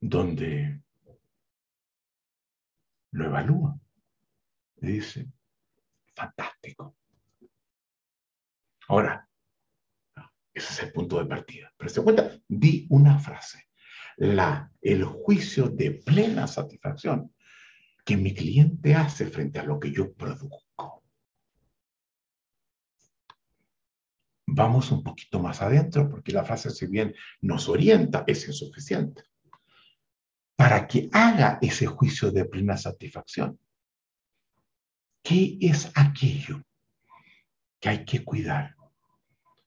donde lo evalúa, le dice, fantástico. Ahora, ese es el punto de partida. Pero se cuenta, di una frase. La, el juicio de plena satisfacción que mi cliente hace frente a lo que yo produzco. vamos un poquito más adentro, porque la frase, si bien nos orienta, es insuficiente. Para que haga ese juicio de plena satisfacción, ¿qué es aquello que hay que cuidar?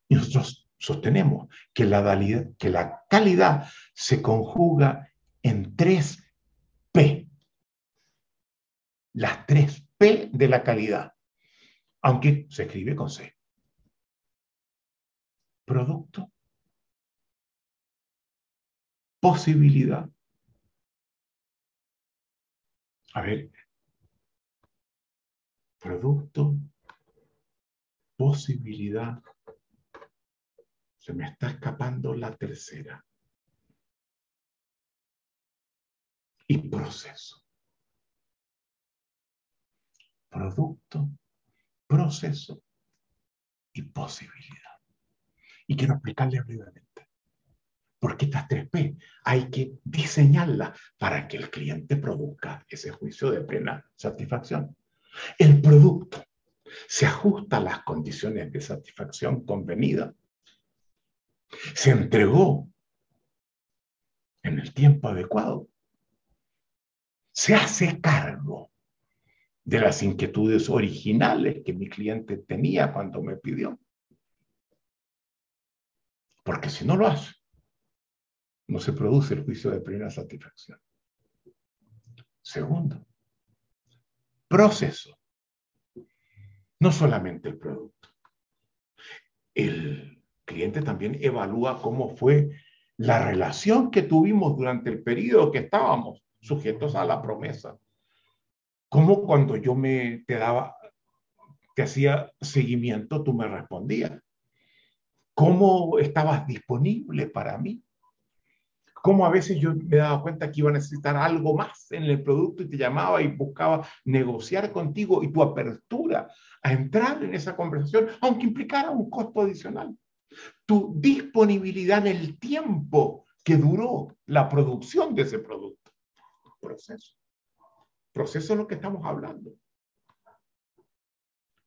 Y nosotros sostenemos que la, que la calidad se conjuga en tres P. Las tres P de la calidad, aunque se escribe con C producto, posibilidad. A ver, producto, posibilidad. Se me está escapando la tercera. Y proceso. Producto, proceso y posibilidad. Y quiero explicarle brevemente. Porque estas tres P hay que diseñarlas para que el cliente produzca ese juicio de plena satisfacción. El producto se ajusta a las condiciones de satisfacción convenidas. Se entregó en el tiempo adecuado. Se hace cargo de las inquietudes originales que mi cliente tenía cuando me pidió. Porque si no lo hace, no se produce el juicio de plena satisfacción. Segundo, proceso. No solamente el producto. El cliente también evalúa cómo fue la relación que tuvimos durante el periodo que estábamos sujetos a la promesa. Cómo cuando yo me te daba, te hacía seguimiento, tú me respondías cómo estabas disponible para mí, cómo a veces yo me daba cuenta que iba a necesitar algo más en el producto y te llamaba y buscaba negociar contigo y tu apertura a entrar en esa conversación, aunque implicara un costo adicional. Tu disponibilidad en el tiempo que duró la producción de ese producto. Proceso. Proceso es lo que estamos hablando.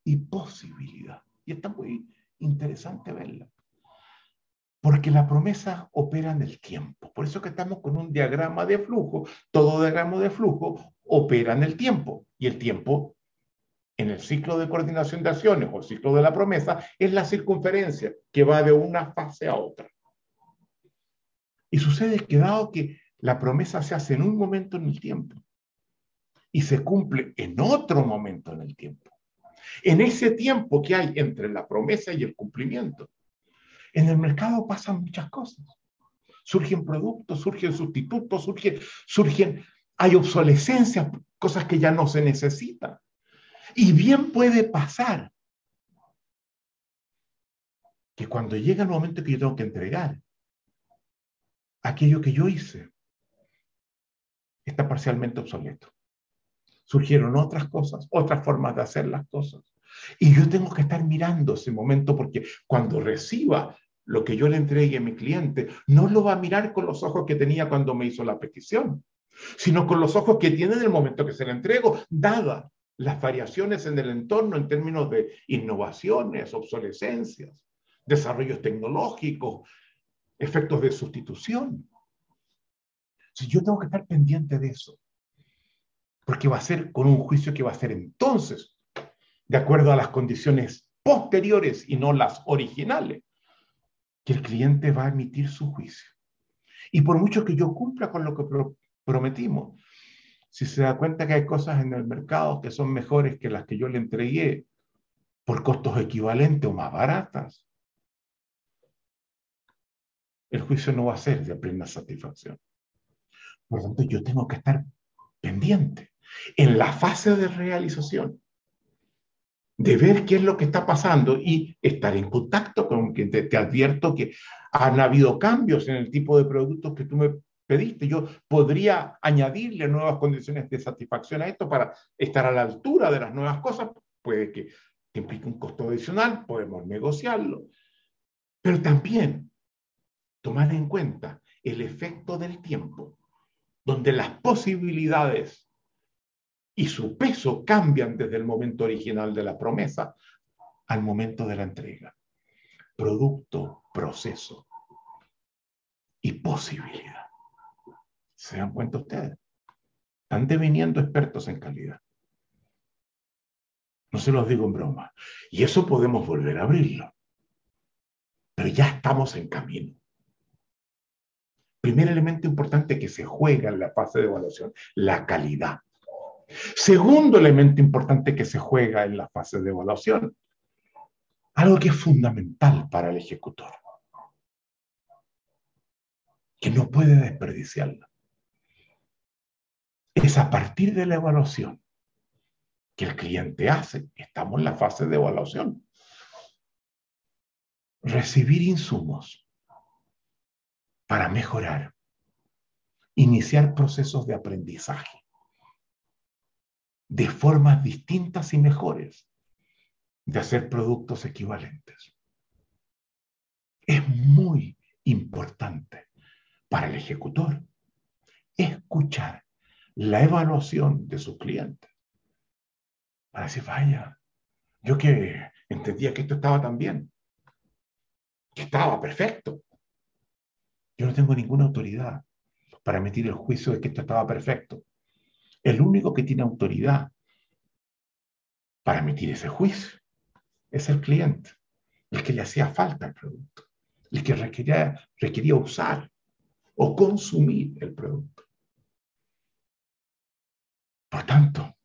Y posibilidad. Y está muy interesante verla. Porque la promesa opera en el tiempo. Por eso que estamos con un diagrama de flujo. Todo diagrama de flujo opera en el tiempo. Y el tiempo, en el ciclo de coordinación de acciones o el ciclo de la promesa, es la circunferencia que va de una fase a otra. Y sucede que dado que la promesa se hace en un momento en el tiempo y se cumple en otro momento en el tiempo, en ese tiempo que hay entre la promesa y el cumplimiento, en el mercado pasan muchas cosas. Surgen productos, surgen sustitutos, surgen, surgen, hay obsolescencia, cosas que ya no se necesitan. Y bien puede pasar que cuando llega el momento que yo tengo que entregar, aquello que yo hice está parcialmente obsoleto. Surgieron otras cosas, otras formas de hacer las cosas. Y yo tengo que estar mirando ese momento porque cuando reciba lo que yo le entregue a mi cliente, no lo va a mirar con los ojos que tenía cuando me hizo la petición, sino con los ojos que tiene en el momento que se le entrego, dada las variaciones en el entorno en términos de innovaciones, obsolescencias, desarrollos tecnológicos, efectos de sustitución. Si yo tengo que estar pendiente de eso, porque va a ser con un juicio que va a ser entonces, de acuerdo a las condiciones posteriores y no las originales, que el cliente va a emitir su juicio. Y por mucho que yo cumpla con lo que prometimos, si se da cuenta que hay cosas en el mercado que son mejores que las que yo le entregué por costos equivalentes o más baratas, el juicio no va a ser de plena satisfacción. Por lo tanto, yo tengo que estar pendiente en la fase de realización de ver qué es lo que está pasando y estar en contacto con quien te, te, advierto que han habido cambios en el tipo de productos que tú me pediste. Yo podría añadirle nuevas condiciones de satisfacción a esto para estar a la altura de las nuevas cosas. Puede que te implique un costo adicional, podemos negociarlo. Pero también tomar en cuenta el efecto del tiempo, donde las posibilidades y su peso cambian desde el momento original de la promesa al momento de la entrega. producto, proceso y posibilidad. ¿Se dan cuenta ustedes? Están deviniendo expertos en calidad. No se los digo en broma. Y eso podemos volver a abrirlo. Pero ya estamos en camino. Primer elemento importante que se juega en la fase de evaluación, la calidad. Segundo elemento importante que se juega en la fase de evaluación, algo que es fundamental para el ejecutor, que no puede desperdiciarlo. Es a partir de la evaluación que el cliente hace, estamos en la fase de evaluación, recibir insumos para mejorar, iniciar procesos de aprendizaje de formas distintas y mejores de hacer productos equivalentes. Es muy importante para el ejecutor escuchar la evaluación de sus clientes. Para decir, vaya, yo que entendía que esto estaba tan bien, que estaba perfecto. Yo no tengo ninguna autoridad para emitir el juicio de que esto estaba perfecto. El único que tiene autoridad para emitir ese juicio es el cliente, el que le hacía falta el producto, el que requería, requería usar o consumir el producto. Por tanto,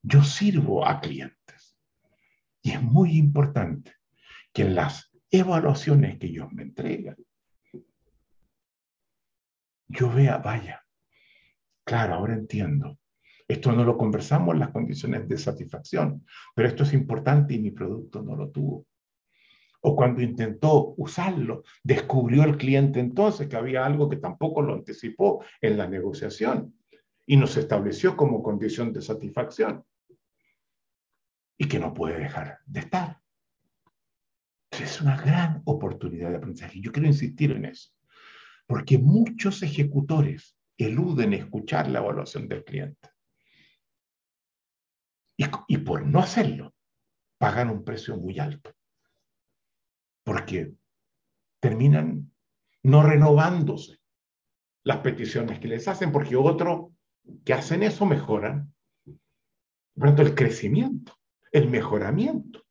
yo sirvo a clientes y es muy importante que en las evaluaciones que ellos me entregan, yo vea, vaya, claro, ahora entiendo esto no lo conversamos en las condiciones de satisfacción, pero esto es importante y mi producto no lo tuvo. O cuando intentó usarlo, descubrió el cliente entonces que había algo que tampoco lo anticipó en la negociación y nos estableció como condición de satisfacción y que no puede dejar de estar. Es una gran oportunidad de aprendizaje. Yo quiero insistir en eso, porque muchos ejecutores eluden escuchar la evaluación del cliente. Y, por no hacerlo, pagan un precio muy alto. Porque terminan no renovándose las peticiones que les hacen, porque otros que hacen eso mejoran. Por tanto, el crecimiento, el mejoramiento,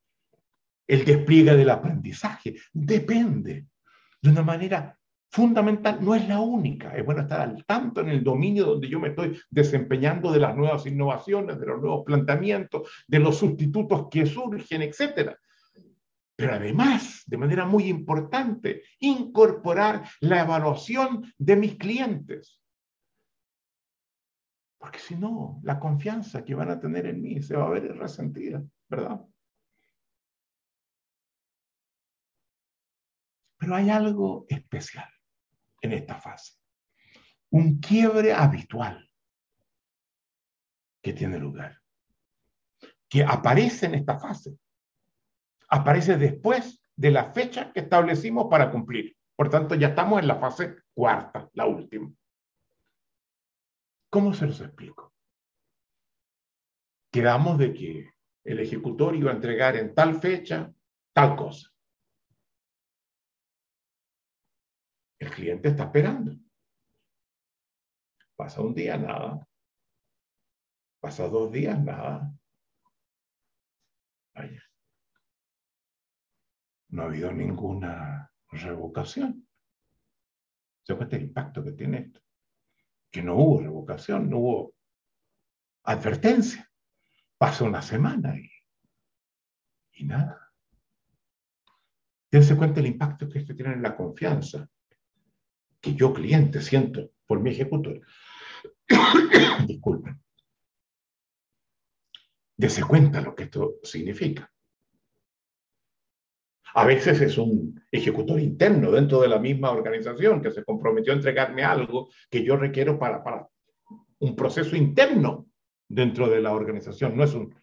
el despliegue del aprendizaje depende de una manera fundamental, no es la única. Es bueno estar al tanto en el dominio donde yo me estoy desempeñando de las nuevas innovaciones, de los nuevos planteamientos, de los sustitutos que surgen, etc. Pero además, de manera muy importante, incorporar la evaluación de mis clientes. Porque si no, la confianza que van a tener en mí se va a ver resentida, ¿verdad? Pero hay algo especial en esta fase. Un quiebre habitual que tiene lugar, que aparece en esta fase. Aparece después de la fecha que establecimos para cumplir. Por tanto, ya estamos en la fase cuarta, la última. ¿Cómo se los explico? Quedamos de que el ejecutor iba a entregar en tal fecha tal cosa. El cliente está esperando. Pasa un día, nada. Pasa dos días, nada. Vaya. No ha habido ninguna revocación. ¿Se cuenta el impacto que tiene esto? Que no hubo revocación, no hubo advertencia. Pasa una semana y, y nada. Dense cuenta el impacto que esto tiene en la confianza que yo cliente siento por mi ejecutor, *coughs* disculpen, dese cuenta lo que esto significa. A veces es un ejecutor interno dentro de la misma organización que se comprometió a entregarme algo que yo requiero para, para un proceso interno dentro de la organización, no es un,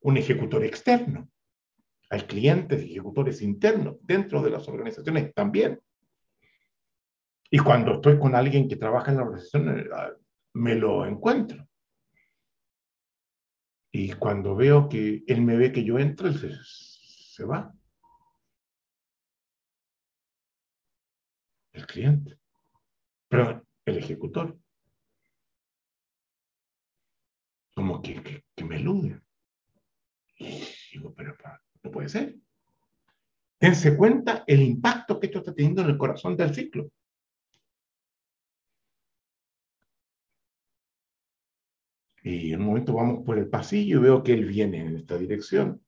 un ejecutor externo. Hay clientes ejecutores internos dentro de las organizaciones también. Y cuando estoy con alguien que trabaja en la organización, eh, ah, me lo encuentro. Y cuando veo que él me ve que yo entro, él se, va. El cliente. Pero el ejecutor. Como que, me elude. Y digo, pero no puede ser. Dense cuenta el impacto que esto está teniendo en el corazón del ciclo. Y en un momento vamos por el pasillo y veo que él viene en esta dirección.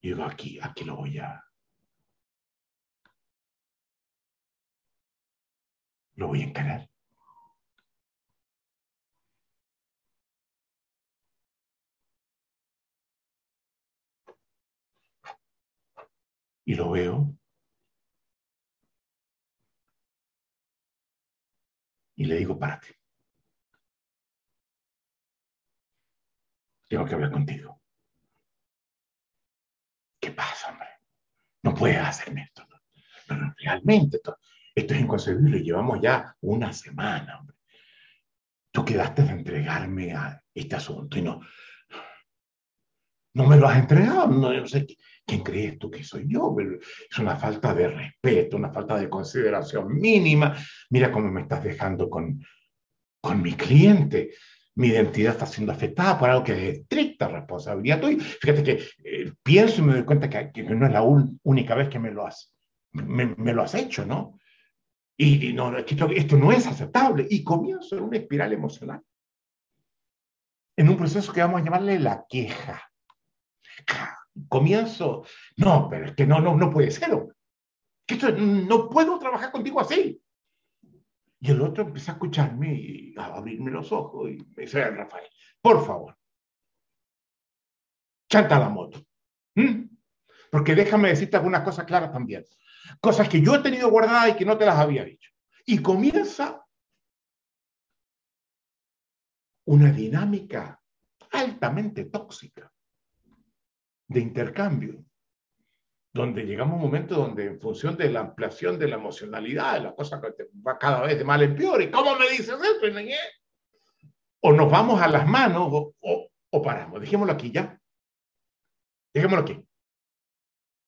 Y digo, aquí, aquí lo voy a... Lo voy a encarar. Y lo veo. Y le digo, párate. Tengo que hablar contigo. ¿Qué pasa, hombre? No puedes hacerme esto. No, realmente, esto, esto es inconcebible. Llevamos ya una semana, hombre. Tú quedaste de entregarme a este asunto y no, no me lo has entregado. No, no sé quién crees tú que soy yo. Es una falta de respeto, una falta de consideración mínima. Mira cómo me estás dejando con, con mi cliente mi identidad está siendo afectada por algo que es estricta responsabilidad tuya. Fíjate que eh, pienso y me doy cuenta que, no es la única vez que me lo has, me, lo has hecho, ¿no? Y, no, esto, esto no es aceptable. Y comienzo en una espiral emocional. En un proceso que vamos a llamarle la queja. Comienzo, no, pero es que no, no, no puede ser, Que esto, no puedo trabajar contigo así. Y el otro empieza a escucharme y a abrirme los ojos y me dice, Rafael, por favor, chanta la moto. Porque déjame decirte algunas cosas claras también. Cosas que yo he tenido guardadas y que no te las había dicho. Y comienza una dinámica altamente tóxica de intercambio donde llegamos a un momento donde en función de la ampliación de la emocionalidad, la cosa va cada vez de mal en peor. ¿Y cómo me dices eso? O nos vamos a las manos o, o, paramos. Dejémoslo aquí ya. Dejémoslo aquí.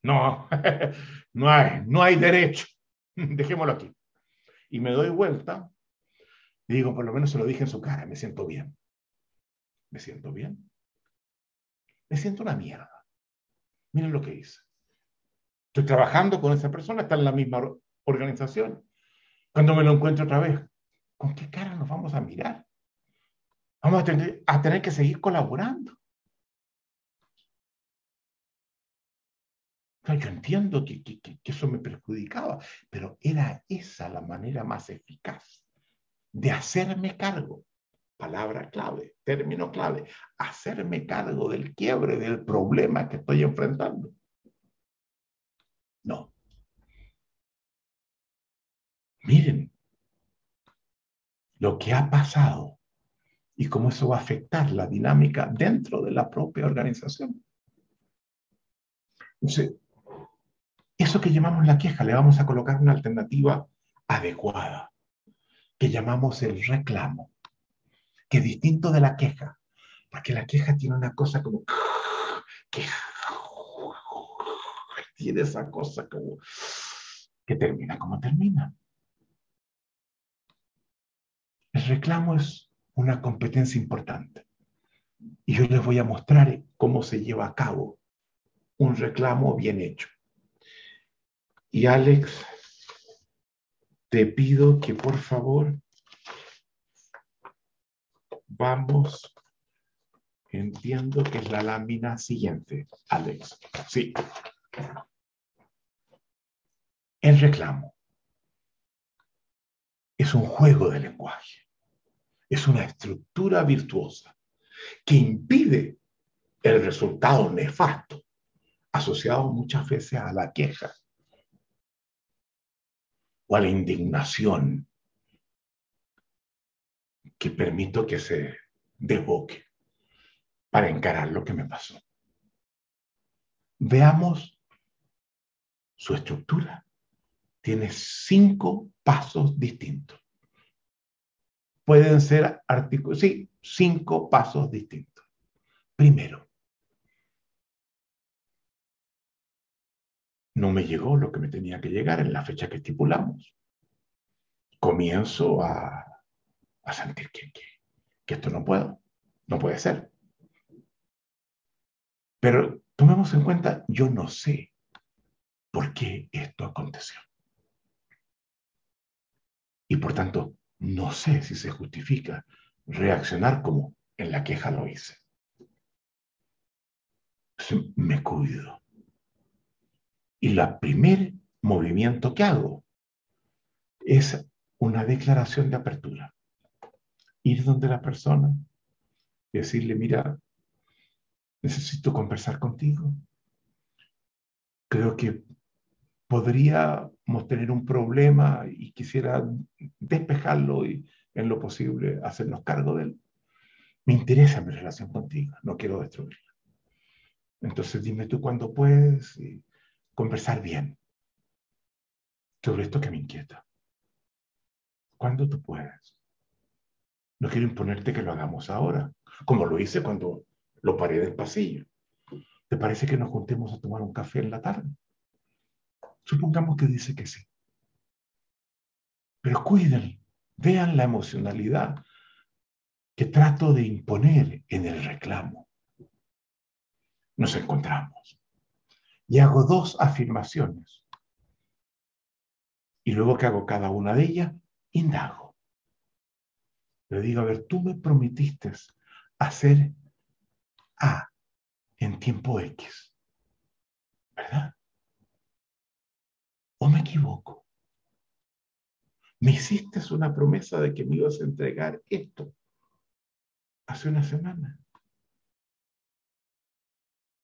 No, *laughs* no hay, no hay derecho. *laughs* Dejémoslo aquí. Y me doy vuelta digo, por lo menos se lo dije en su cara, me siento bien. Me siento bien. Me siento una mierda. Miren lo que hice. Estoy trabajando con esa persona, está en la misma organización. Cuando me lo encuentro otra vez, ¿con qué cara nos vamos a mirar? Vamos a tener, que seguir colaborando. yo entiendo que, que, eso me perjudicaba, pero era esa la manera más eficaz de hacerme cargo. Palabra clave, término clave, hacerme cargo del quiebre, del problema que estoy enfrentando. No. Miren lo que ha pasado y cómo eso va a afectar la dinámica dentro de la propia organización. Entonces, eso que llamamos la queja, le vamos a colocar una alternativa adecuada, que llamamos el reclamo, que es distinto de la queja, porque la queja tiene una cosa como queja tiene esa cosa como que termina como termina. El reclamo es una competencia importante. Y yo les voy a mostrar cómo se lleva a cabo un reclamo bien hecho. Y Alex, te pido que por favor vamos, entiendo que es la lámina siguiente, Alex. Sí. El reclamo es un juego de lenguaje, es una estructura virtuosa que impide el resultado nefasto asociado muchas veces a la queja o a la indignación que permito que se desboque para encarar lo que me pasó. Veamos su estructura tiene cinco pasos distintos. Pueden ser artículos, sí, cinco pasos distintos. Primero, no me llegó lo que me tenía que llegar en la fecha que estipulamos. comienzo a, sentir que, que esto no puedo, no puede ser. Pero tomemos en cuenta, yo no sé por qué esto aconteció. Y por tanto, no sé si se justifica reaccionar como en la queja lo hice. me cuido. Y el primer movimiento que hago es una declaración de apertura. Ir donde la persona decirle, mira, necesito conversar contigo. Creo que podríamos tener un problema y quisiera despejarlo y en lo posible hacernos cargo de él. Me interesa mi relación contigo, no quiero destruirla. Entonces dime tú cuándo puedes conversar bien sobre esto que me inquieta. ¿Cuándo tú puedes? No quiero imponerte que lo hagamos ahora, como lo hice cuando lo paré del pasillo. ¿Te parece que nos juntemos a tomar un café en la tarde? Supongamos que dice que sí. Pero cuiden, vean la emocionalidad que trato de imponer en el reclamo. Nos encontramos y hago dos afirmaciones. Y luego que hago cada una de ellas, indago. Le digo, a ver, tú me prometiste hacer A en tiempo X. ¿Verdad? ¿O me equivoco? Me hiciste una promesa de que me ibas a entregar esto hace una semana.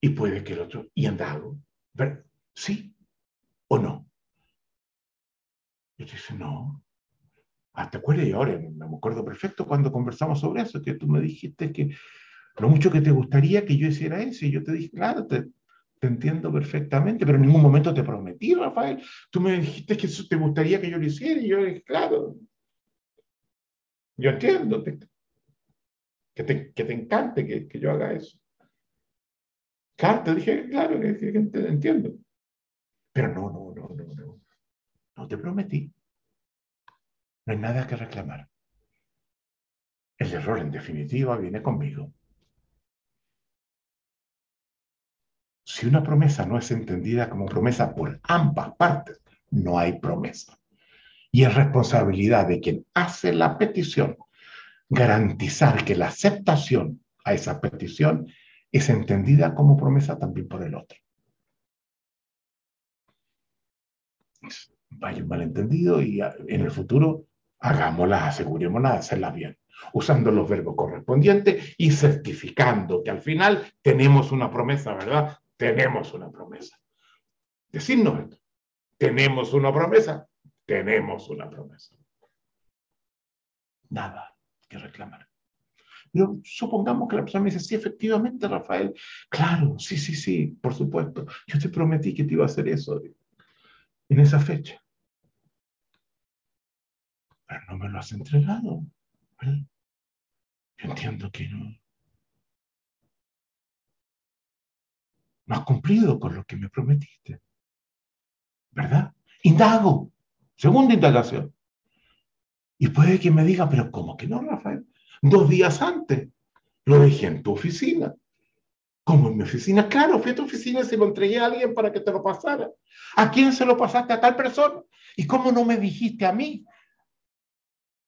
Y puede que el otro, y andado, ¿sí o no? Y dice, no. Ah, ¿te acuerdas? Y ahora me acuerdo perfecto cuando conversamos sobre eso, que tú me dijiste que lo mucho que te gustaría que yo hiciera eso, y yo te dije, claro, te, entiendo perfectamente, pero en ningún momento te prometí, Rafael. Tú me dijiste que te gustaría que yo lo hiciera y yo dije, claro. Yo entiendo que te, que te encante que, que, yo haga eso. Claro, te dije, claro, que, que te entiendo. Pero no, no, no, no, no. No te prometí. No hay nada que reclamar. El error, en definitiva, viene conmigo. Si una promesa no es entendida como promesa por ambas partes, no hay promesa. Y es responsabilidad de quien hace la petición garantizar que la aceptación a esa petición es entendida como promesa también por el otro. Vaya un malentendido y en el futuro hagámoslas, asegurémonos de hacerlas bien, usando los verbos correspondientes y certificando que al final tenemos una promesa, ¿verdad? Tenemos una promesa. Decirnos esto. Tenemos una promesa. Tenemos una promesa. Nada que reclamar. Pero supongamos que la persona me dice, sí, efectivamente, Rafael, claro, sí, sí, sí, por supuesto. Yo te prometí que te iba a hacer eso en esa fecha. Pero no me lo has entregado. Yo entiendo que no, no has cumplido con lo que me prometiste. ¿Verdad? Indago. Segunda indagación. Y puede que me diga, pero ¿cómo que no, Rafael? Dos días antes lo dejé en tu oficina. ¿Cómo en mi oficina? Claro, fui a tu oficina y se lo entregué a alguien para que te lo pasara. ¿A quién se lo pasaste? A tal persona. ¿Y cómo no me dijiste a mí?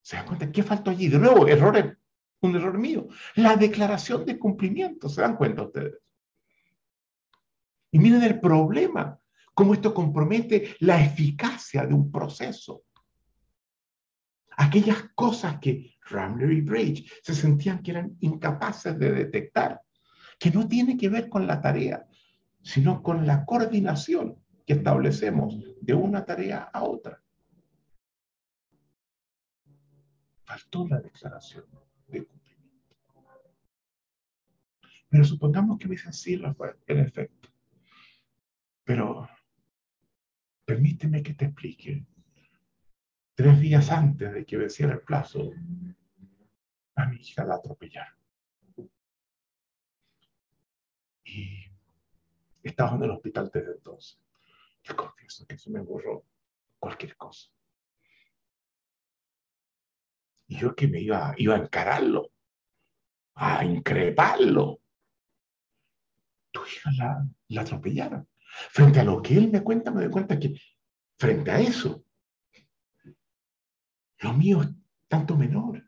¿Se dan cuenta? ¿Qué faltó allí? De nuevo, error, un error mío. La declaración de cumplimiento. ¿Se dan cuenta ustedes? Miren el problema, cómo esto compromete la eficacia de un proceso. Aquellas cosas que Ramler y Bridge se sentían que eran incapaces de detectar, que no tiene que ver con la tarea, sino con la coordinación que establecemos de una tarea a otra. Faltó la declaración de cumplimiento. Pero supongamos que me dicen, sí, Rafael, en efecto, pero permíteme que te explique. Tres días antes de que venciera el plazo, a mi hija la atropellaron. Y estaba en el hospital desde entonces. Yo confieso que eso me borró cualquier cosa. Y yo que me iba, iba a encararlo, a increparlo. Tu hija la, la atropellaron. Frente a lo que él me cuenta, me doy cuenta que frente a eso, lo mío es tanto menor.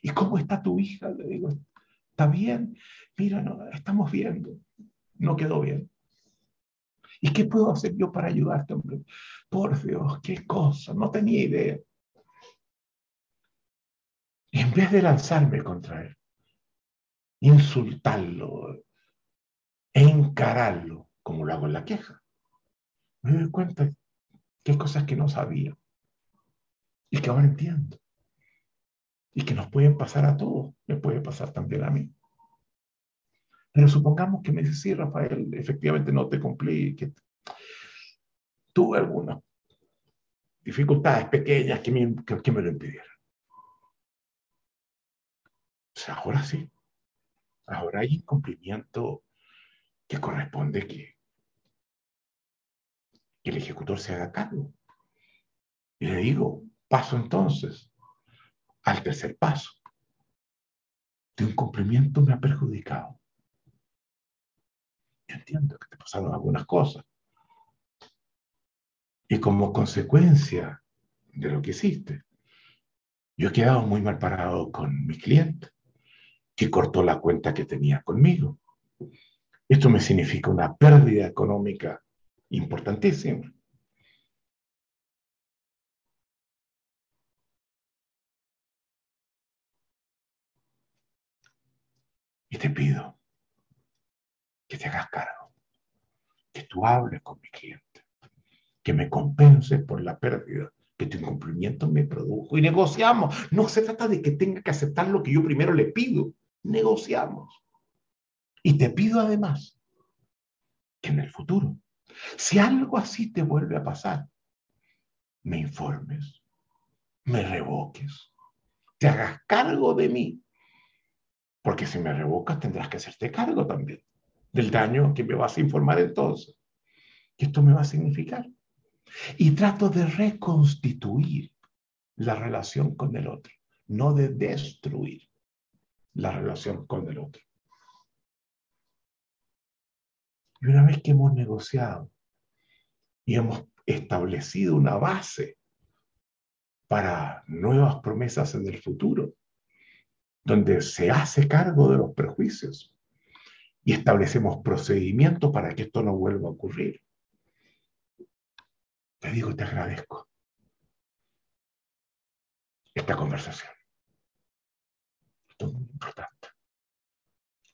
¿Y cómo está tu hija? Le digo, ¿está bien? Mira, no, estamos viendo. No quedó bien. ¿Y qué puedo hacer yo para ayudarte, hombre? Por Dios, qué cosa, no tenía idea. En vez de lanzarme contra él, insultarlo encararlo, como lo hago en la queja, me doy cuenta que hay cosas que no sabía y que ahora entiendo. Y que nos pueden pasar a todos, me puede pasar también a mí. Pero supongamos que me dice, sí, Rafael, efectivamente no te cumplí, que tuve algunas dificultades pequeñas que me, que, me lo impidieron. O sea, ahora sí. Ahora hay incumplimiento que corresponde que, el ejecutor se haga cargo. Y le digo, paso entonces al tercer paso. De un cumplimiento me ha perjudicado. Entiendo que te pasaron algunas cosas. Y como consecuencia de lo que hiciste, yo he quedado muy mal parado con mi cliente, que cortó la cuenta que tenía conmigo. Esto me significa una pérdida económica importantísima. Y te pido que te hagas cargo, que tú hables con mi cliente, que me compense por la pérdida que tu incumplimiento me produjo. Y negociamos. No se trata de que tenga que aceptar lo que yo primero le pido. Negociamos. Y te pido además que en el futuro, si algo así te vuelve a pasar, me informes, me revoques, te hagas cargo de mí. Porque si me revocas tendrás que hacerte cargo también del daño que me vas a informar entonces. ¿Qué esto me va a significar? Y trato de reconstituir la relación con el otro, no de destruir la relación con el otro. Y una vez que hemos negociado y hemos establecido una base para nuevas promesas en el futuro, donde se hace cargo de los perjuicios, y establecemos procedimientos para que esto no vuelva a ocurrir. Te digo, te agradezco esta conversación. Esto es muy importante.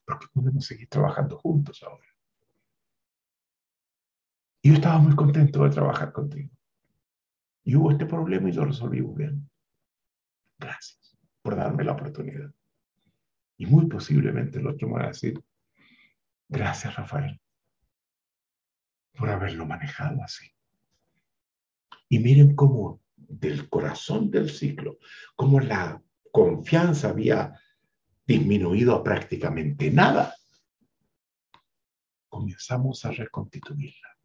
Porque podemos seguir trabajando juntos ahora. Y yo estaba muy contento de trabajar contigo. Y hubo este problema y lo resolvimos bien. Gracias por darme la oportunidad. Y muy posiblemente el otro me va a decir, Gracias, Rafael, por haberlo manejado así. Y miren cómo del corazón del ciclo, cómo la confianza había disminuido a prácticamente nada, comenzamos a reconstituirla.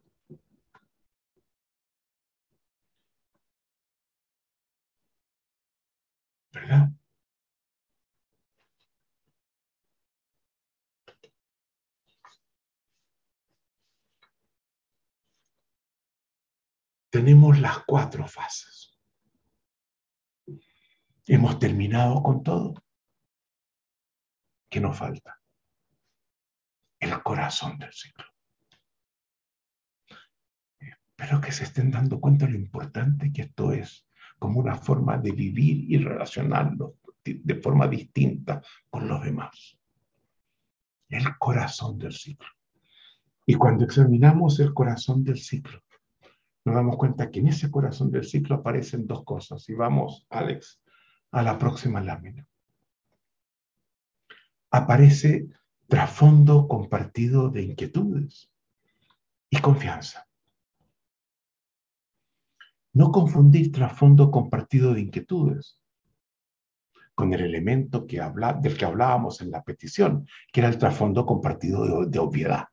¿Verdad? tenemos las cuatro fases. Hemos terminado con todo. ¿Qué nos falta? El corazón del ciclo. Espero que se estén dando cuenta de lo importante que esto es, como una forma de vivir y relacionarnos de forma distinta con los demás. El corazón del ciclo. Y cuando examinamos el corazón del ciclo, nos damos cuenta que en ese corazón del ciclo aparecen dos cosas. Y vamos, Alex, a la próxima lámina. Aparece trasfondo compartido de inquietudes y confianza. No confundir trasfondo compartido de inquietudes con el elemento del que hablábamos en la petición, que era el trasfondo compartido de obviedad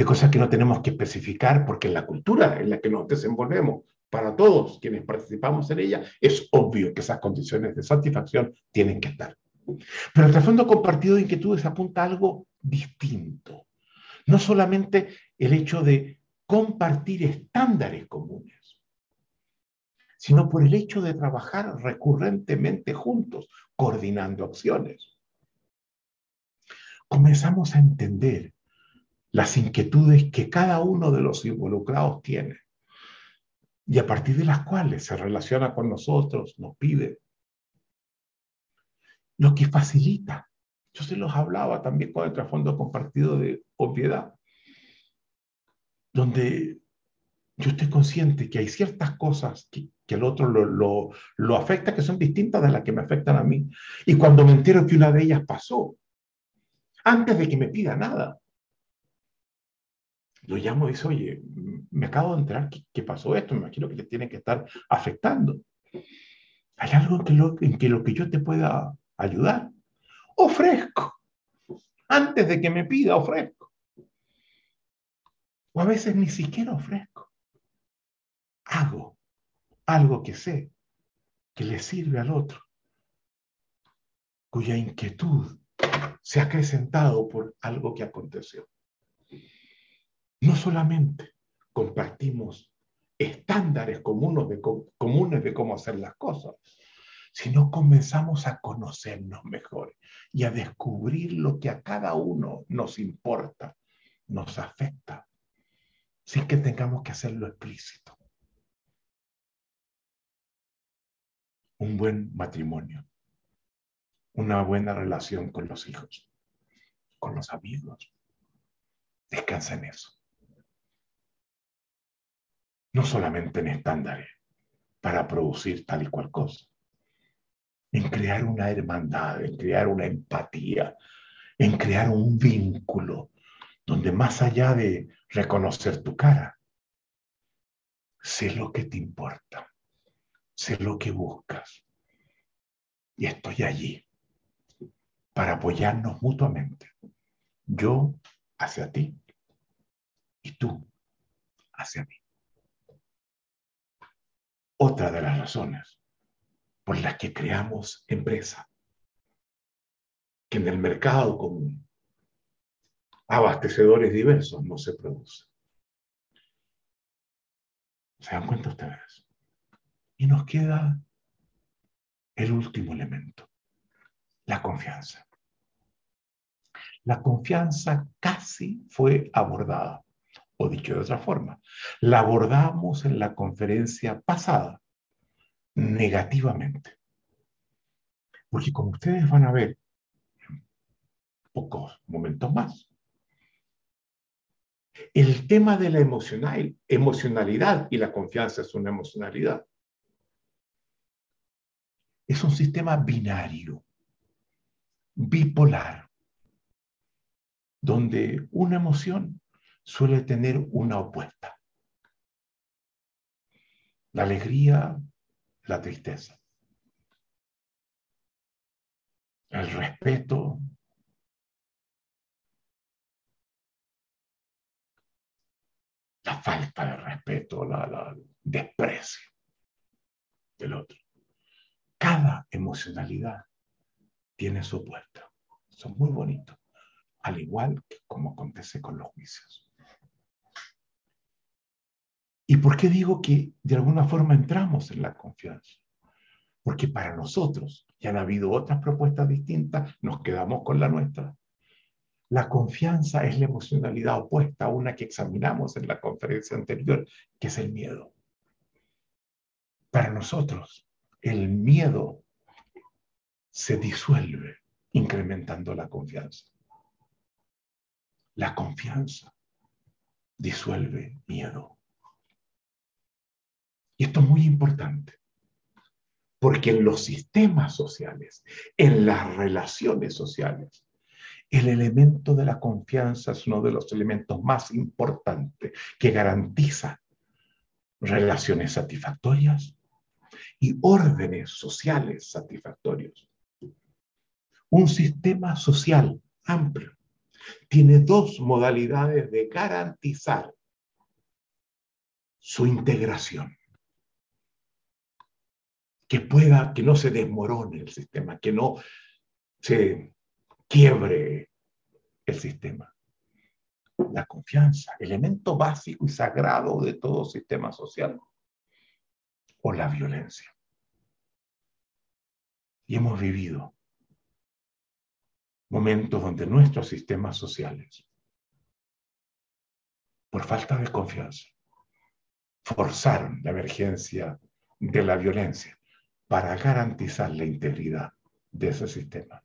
de cosas que no tenemos que especificar porque en la cultura en la que nos desenvolvemos para todos quienes participamos en ella, es obvio que esas condiciones de satisfacción tienen que estar. Pero el trasfondo compartido de inquietudes apunta a algo distinto. No solamente el hecho de compartir estándares comunes, sino por el hecho de trabajar recurrentemente juntos, coordinando acciones. Comenzamos a entender las inquietudes que cada uno de los involucrados tiene y a partir de las cuales se relaciona con nosotros, nos pide, lo que facilita. Yo se los hablaba también con el trasfondo compartido de obviedad, donde yo estoy consciente que hay ciertas cosas que, que el otro lo, lo, afecta que son distintas de las que me afectan a mí. Y cuando me entero que una de ellas pasó, antes de que me pida nada, lo llamo y dice, oye, me acabo de enterar que, pasó esto, me imagino que te tiene que estar afectando. ¿Hay algo en en que lo que yo te pueda ayudar? Ofrezco. Antes de que me pida, ofrezco. O a veces ni siquiera ofrezco. Hago algo que sé que le sirve al otro, cuya inquietud se ha acrecentado por algo que aconteció no solamente compartimos estándares comunes de, comunes de cómo hacer las cosas, sino comenzamos a conocernos mejor y a descubrir lo que a cada uno nos importa, nos afecta, sin que tengamos que hacerlo explícito. Un buen matrimonio, una buena relación con los hijos, con los amigos, descansa en eso. No solamente en estándares para producir tal y cual cosa, en crear una hermandad, en crear una empatía, en crear un vínculo donde más allá de reconocer tu cara, sé lo que te importa, sé lo que buscas y estoy allí para apoyarnos mutuamente. Yo hacia ti y tú hacia mí otra de las razones por las que creamos empresa, que en el mercado común, abastecedores diversos no se produce. ¿Se dan cuenta ustedes? Y nos queda el último elemento, la confianza. La confianza casi fue abordada o dicho de otra forma, la abordamos en la conferencia pasada negativamente. Porque como ustedes van a ver pocos momentos más, el tema de la emocional, emocionalidad y la confianza es una emocionalidad. Es un sistema binario, bipolar, donde una emoción suele tener una opuesta. La alegría, la tristeza. El respeto, la falta de respeto, la, desprecio del otro. Cada emocionalidad tiene su opuesta. Son muy bonitos, al igual que como acontece con los juicios. ¿Y por qué digo que de alguna forma entramos en la confianza? Porque para nosotros, ya han habido otras propuestas distintas, nos quedamos con la nuestra. La confianza es la emocionalidad opuesta a una que examinamos en la conferencia anterior, que es el miedo. Para nosotros, el miedo se disuelve incrementando la confianza. La confianza disuelve miedo. Y esto es muy importante, porque en los sistemas sociales, en las relaciones sociales, el elemento de la confianza es uno de los elementos más importantes que garantiza relaciones satisfactorias y órdenes sociales satisfactorios. Un sistema social amplio tiene dos modalidades de garantizar su integración que pueda, que no se desmorone el sistema, que no se quiebre el sistema. La confianza, elemento básico y sagrado de todo sistema social. O la violencia. Y hemos vivido momentos donde nuestros sistemas sociales, por falta de confianza, forzaron la emergencia de la violencia para garantizar la integridad de ese sistema.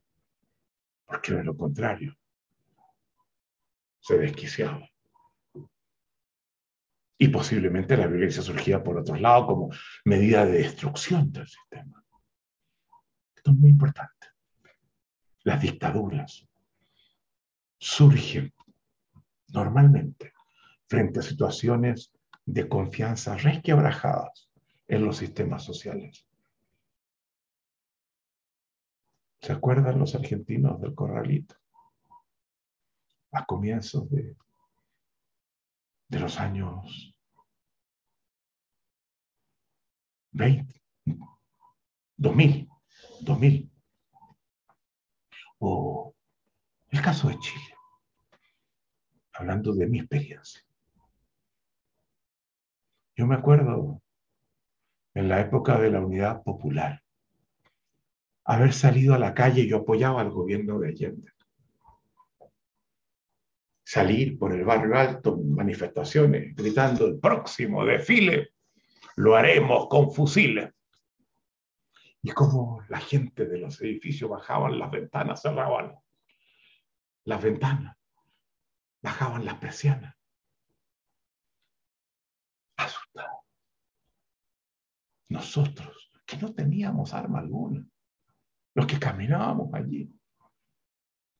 Porque de lo contrario, se desquiciaba. Y posiblemente la violencia surgía por otro lado como medida de destrucción del sistema. Esto es muy importante. Las dictaduras surgen normalmente frente a situaciones de confianza resquebrajadas en los sistemas sociales. ¿Se acuerdan los argentinos del corralito? A comienzos de, de los años 20, 2000, 2000. O el caso de Chile, hablando de mi experiencia. Yo me acuerdo en la época de la unidad popular, haber salido a la calle, yo apoyaba al gobierno de Allende. Salir por el barrio alto manifestaciones, gritando el próximo desfile, lo haremos con fusiles. Y como la gente de los edificios bajaban las ventanas, cerraban las ventanas, bajaban las persianas. Asustados. Nosotros, que no teníamos arma alguna, los que caminábamos allí,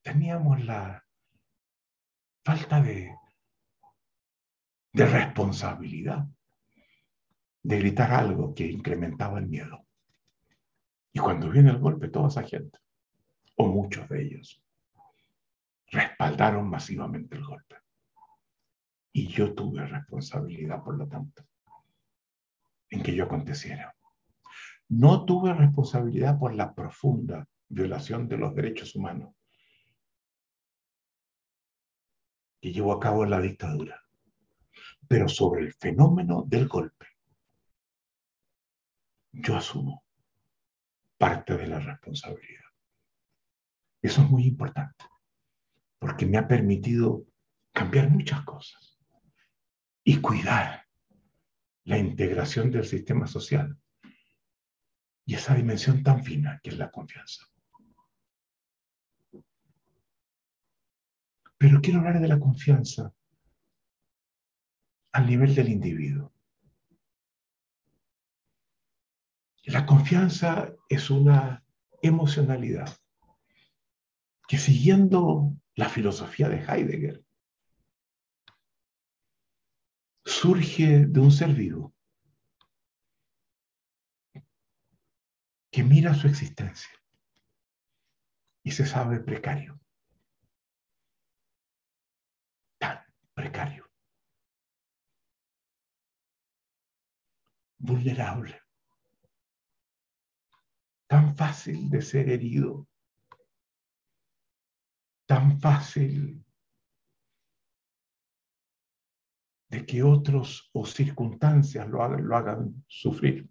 teníamos la falta de, responsabilidad de gritar algo que incrementaba el miedo. Y cuando viene el golpe, toda esa gente, o muchos de ellos, respaldaron masivamente el golpe. Y yo tuve responsabilidad, por lo tanto, en que yo aconteciera. No tuve responsabilidad por la profunda violación de los derechos humanos que llevó a cabo la dictadura, pero sobre el fenómeno del golpe, yo asumo parte de la responsabilidad. Eso es muy importante, porque me ha permitido cambiar muchas cosas y cuidar la integración del sistema social y esa dimensión tan fina que es la confianza. Pero quiero hablar de la confianza al nivel del individuo. La confianza es una emocionalidad que siguiendo la filosofía de Heidegger surge de un ser vivo que mira su existencia y se sabe precario. Precario. Vulnerable. Tan fácil de ser herido. Tan fácil de que otros o circunstancias lo hagan, lo hagan sufrir.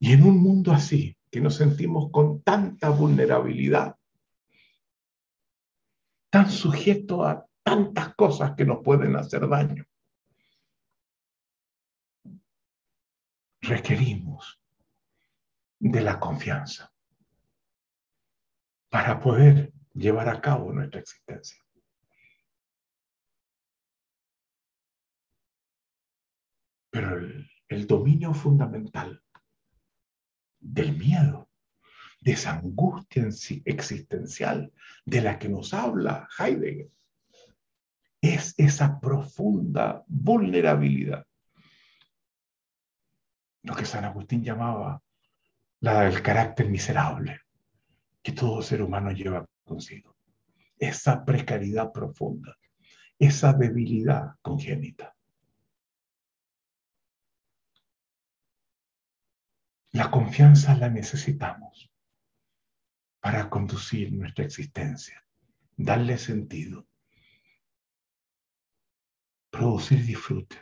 Y en un mundo así, que nos sentimos con tanta vulnerabilidad, tan sujeto a tantas cosas que nos pueden hacer daño, requerimos de la confianza para poder llevar a cabo nuestra existencia. Pero el, el dominio fundamental del miedo, de esa angustia existencial de la que nos habla Heidegger. Es esa profunda vulnerabilidad. Lo que San Agustín llamaba la del carácter miserable que todo ser humano lleva consigo. Esa precariedad profunda, esa debilidad congénita. La confianza la necesitamos para conducir nuestra existencia, darle sentido, producir disfrute,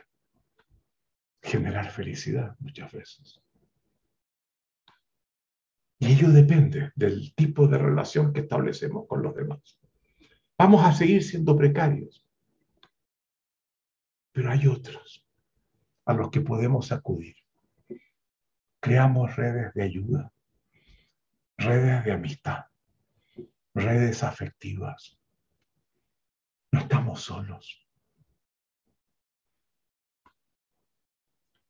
generar felicidad muchas veces. Y ello depende del tipo de relación que establecemos con los demás. Vamos a seguir siendo precarios, pero hay otros a los que podemos acudir. Creamos redes de ayuda, redes de amistad, redes afectivas. No estamos solos.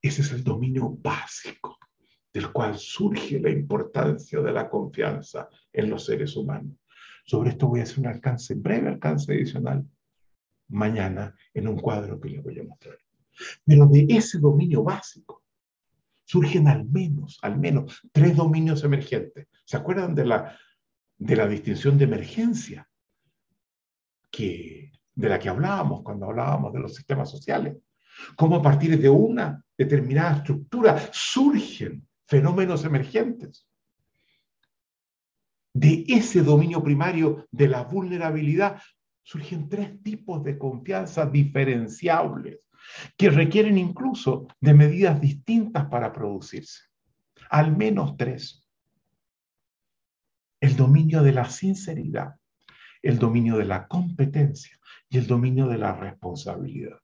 Ese es el dominio básico del cual surge la importancia de la confianza en los seres humanos. Sobre esto voy a hacer un alcance, breve alcance adicional, mañana en un cuadro que les voy a mostrar. Pero de ese dominio básico surgen al menos, al menos tres dominios emergentes. ¿Se acuerdan de la, de la distinción de emergencia que, de la que hablábamos cuando hablábamos de los sistemas sociales? Cómo a partir de una determinada estructura surgen fenómenos emergentes. De ese dominio primario de la vulnerabilidad surgen tres tipos de confianza diferenciables que requieren incluso de medidas distintas para producirse. Al menos tres. El dominio de la sinceridad, el dominio de la competencia y el dominio de la responsabilidad.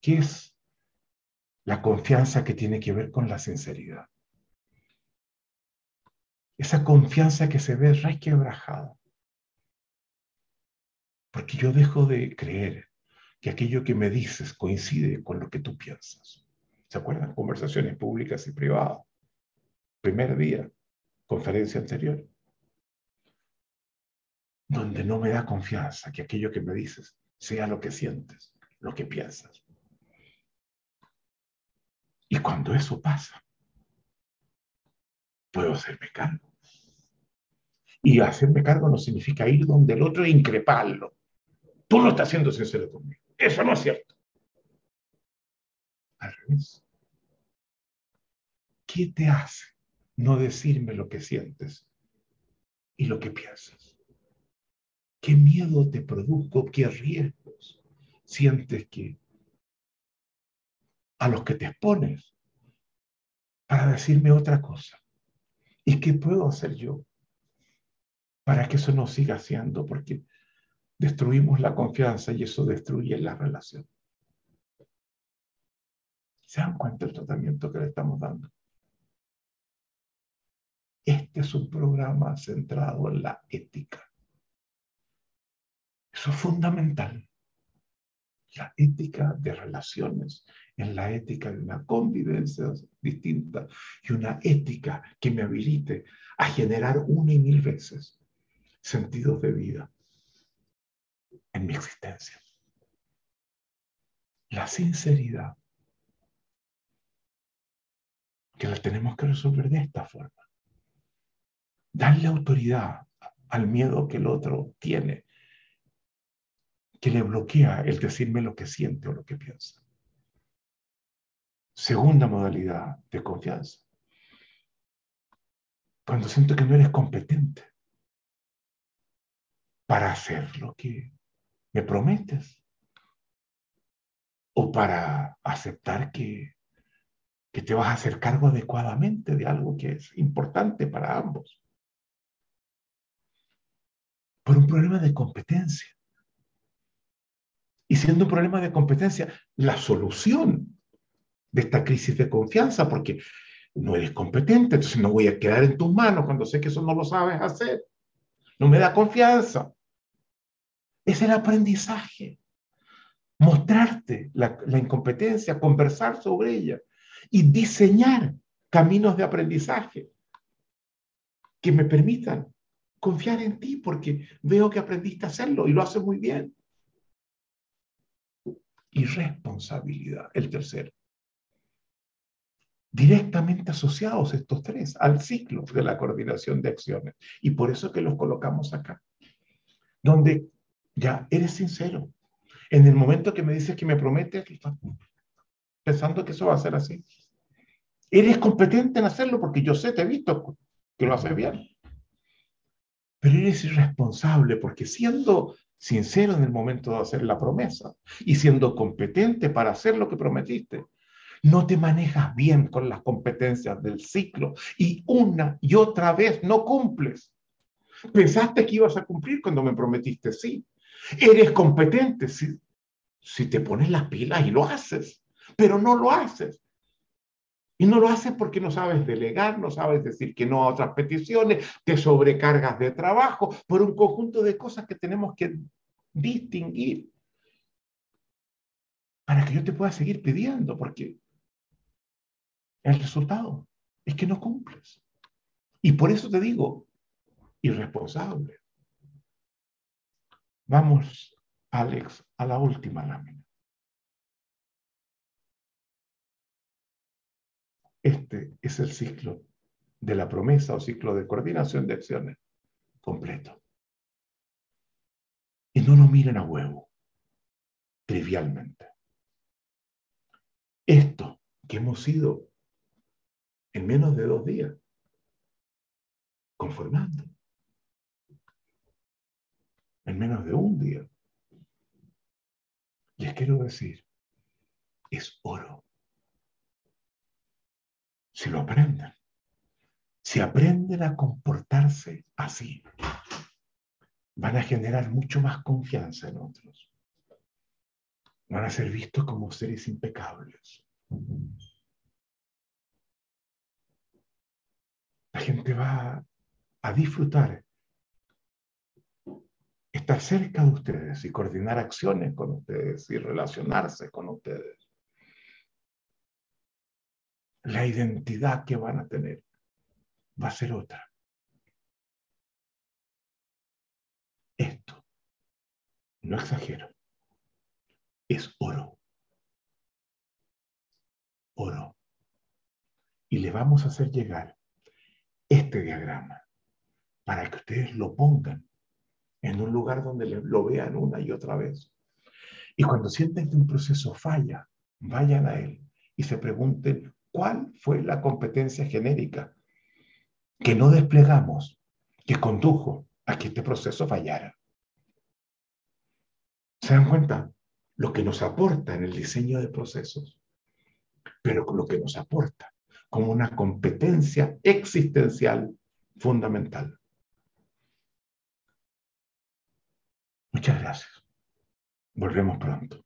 ¿Qué es la confianza que tiene que ver con la sinceridad? Esa confianza que se ve resquebrajada. Porque yo dejo de creer que aquello que me dices coincide con lo que tú piensas. ¿Se acuerdan? Conversaciones públicas y privadas. Primer día, conferencia anterior. Donde no me da confianza que aquello que me dices sea lo que sientes, lo que piensas. Y cuando eso pasa, puedo hacerme cargo. Y hacerme cargo no significa ir donde el otro e increparlo. Tú no estás siendo sincero conmigo. Eso no es cierto. Al revés. ¿Qué te hace no decirme lo que sientes y lo que piensas? ¿Qué miedo te produjo? ¿Qué riesgos sientes que a los que te expones para decirme otra cosa. ¿Y qué puedo hacer yo para que eso no siga siendo? Porque destruimos la confianza y eso destruye la relación. ¿Se dan cuenta del tratamiento que le estamos dando? Este es un programa centrado en la ética. Eso es fundamental. La ética de relaciones en la ética de una convivencia distinta y una ética que me habilite a generar una y mil veces sentidos de vida en mi existencia. La sinceridad, que la tenemos que resolver de esta forma. Darle autoridad al miedo que el otro tiene, que le bloquea el decirme lo que siente o lo que piensa. Segunda modalidad de confianza. Cuando siento que no eres competente para hacer lo que me prometes o para aceptar que, que te vas a hacer cargo adecuadamente de algo que es importante para ambos. Por un problema de competencia. Y siendo un problema de competencia, la solución de esta crisis de confianza porque no eres competente, entonces no voy a quedar en tus manos cuando sé que eso no lo sabes hacer. No me da confianza. Es el aprendizaje. Mostrarte la, incompetencia, conversar sobre ella y diseñar caminos de aprendizaje que me permitan confiar en ti porque veo que aprendiste a hacerlo y lo haces muy bien. Y responsabilidad, el tercero directamente asociados estos tres al ciclo de la coordinación de acciones. Y por eso que los colocamos acá, donde ya eres sincero. En el momento que me dices que me prometes, pensando que eso va a ser así. Eres competente en hacerlo porque yo sé, te he visto que lo haces bien. Pero eres irresponsable porque siendo sincero en el momento de hacer la promesa y siendo competente para hacer lo que prometiste, no te manejas bien con las competencias del ciclo y una y otra vez no cumples. Pensaste que ibas a cumplir cuando me prometiste sí. Eres competente si, si te pones las pilas y lo haces, pero no lo haces. Y no lo haces porque no sabes delegar, no sabes decir que no a otras peticiones, te sobrecargas de trabajo por un conjunto de cosas que tenemos que distinguir para que yo te pueda seguir pidiendo, porque el resultado es que no cumples. Y por eso te digo, irresponsable. Vamos, Alex, a la última lámina. Este es el ciclo de la promesa o ciclo de coordinación de acciones completo. Y no lo miren a huevo, trivialmente. Esto que hemos ido en menos de dos días conformando, en menos de un día, les quiero decir, es oro si lo aprenden, si aprenden a comportarse así, van a generar mucho más confianza en otros. Van a ser vistos como seres impecables. La gente va a disfrutar estar cerca de ustedes y coordinar acciones con ustedes y relacionarse con ustedes la identidad que van a tener va a ser otra. Esto, no exagero, es oro. Oro. Y le vamos a hacer llegar este diagrama para que ustedes lo pongan en un lugar donde lo vean una y otra vez. Y cuando sienten que un proceso falla, vayan a él y se pregunten cuál fue la competencia genérica que no desplegamos, que condujo a que este proceso fallara. ¿Se dan cuenta? Lo que nos aporta en el diseño de procesos, pero lo que nos aporta como una competencia existencial fundamental. Muchas gracias. Volvemos pronto.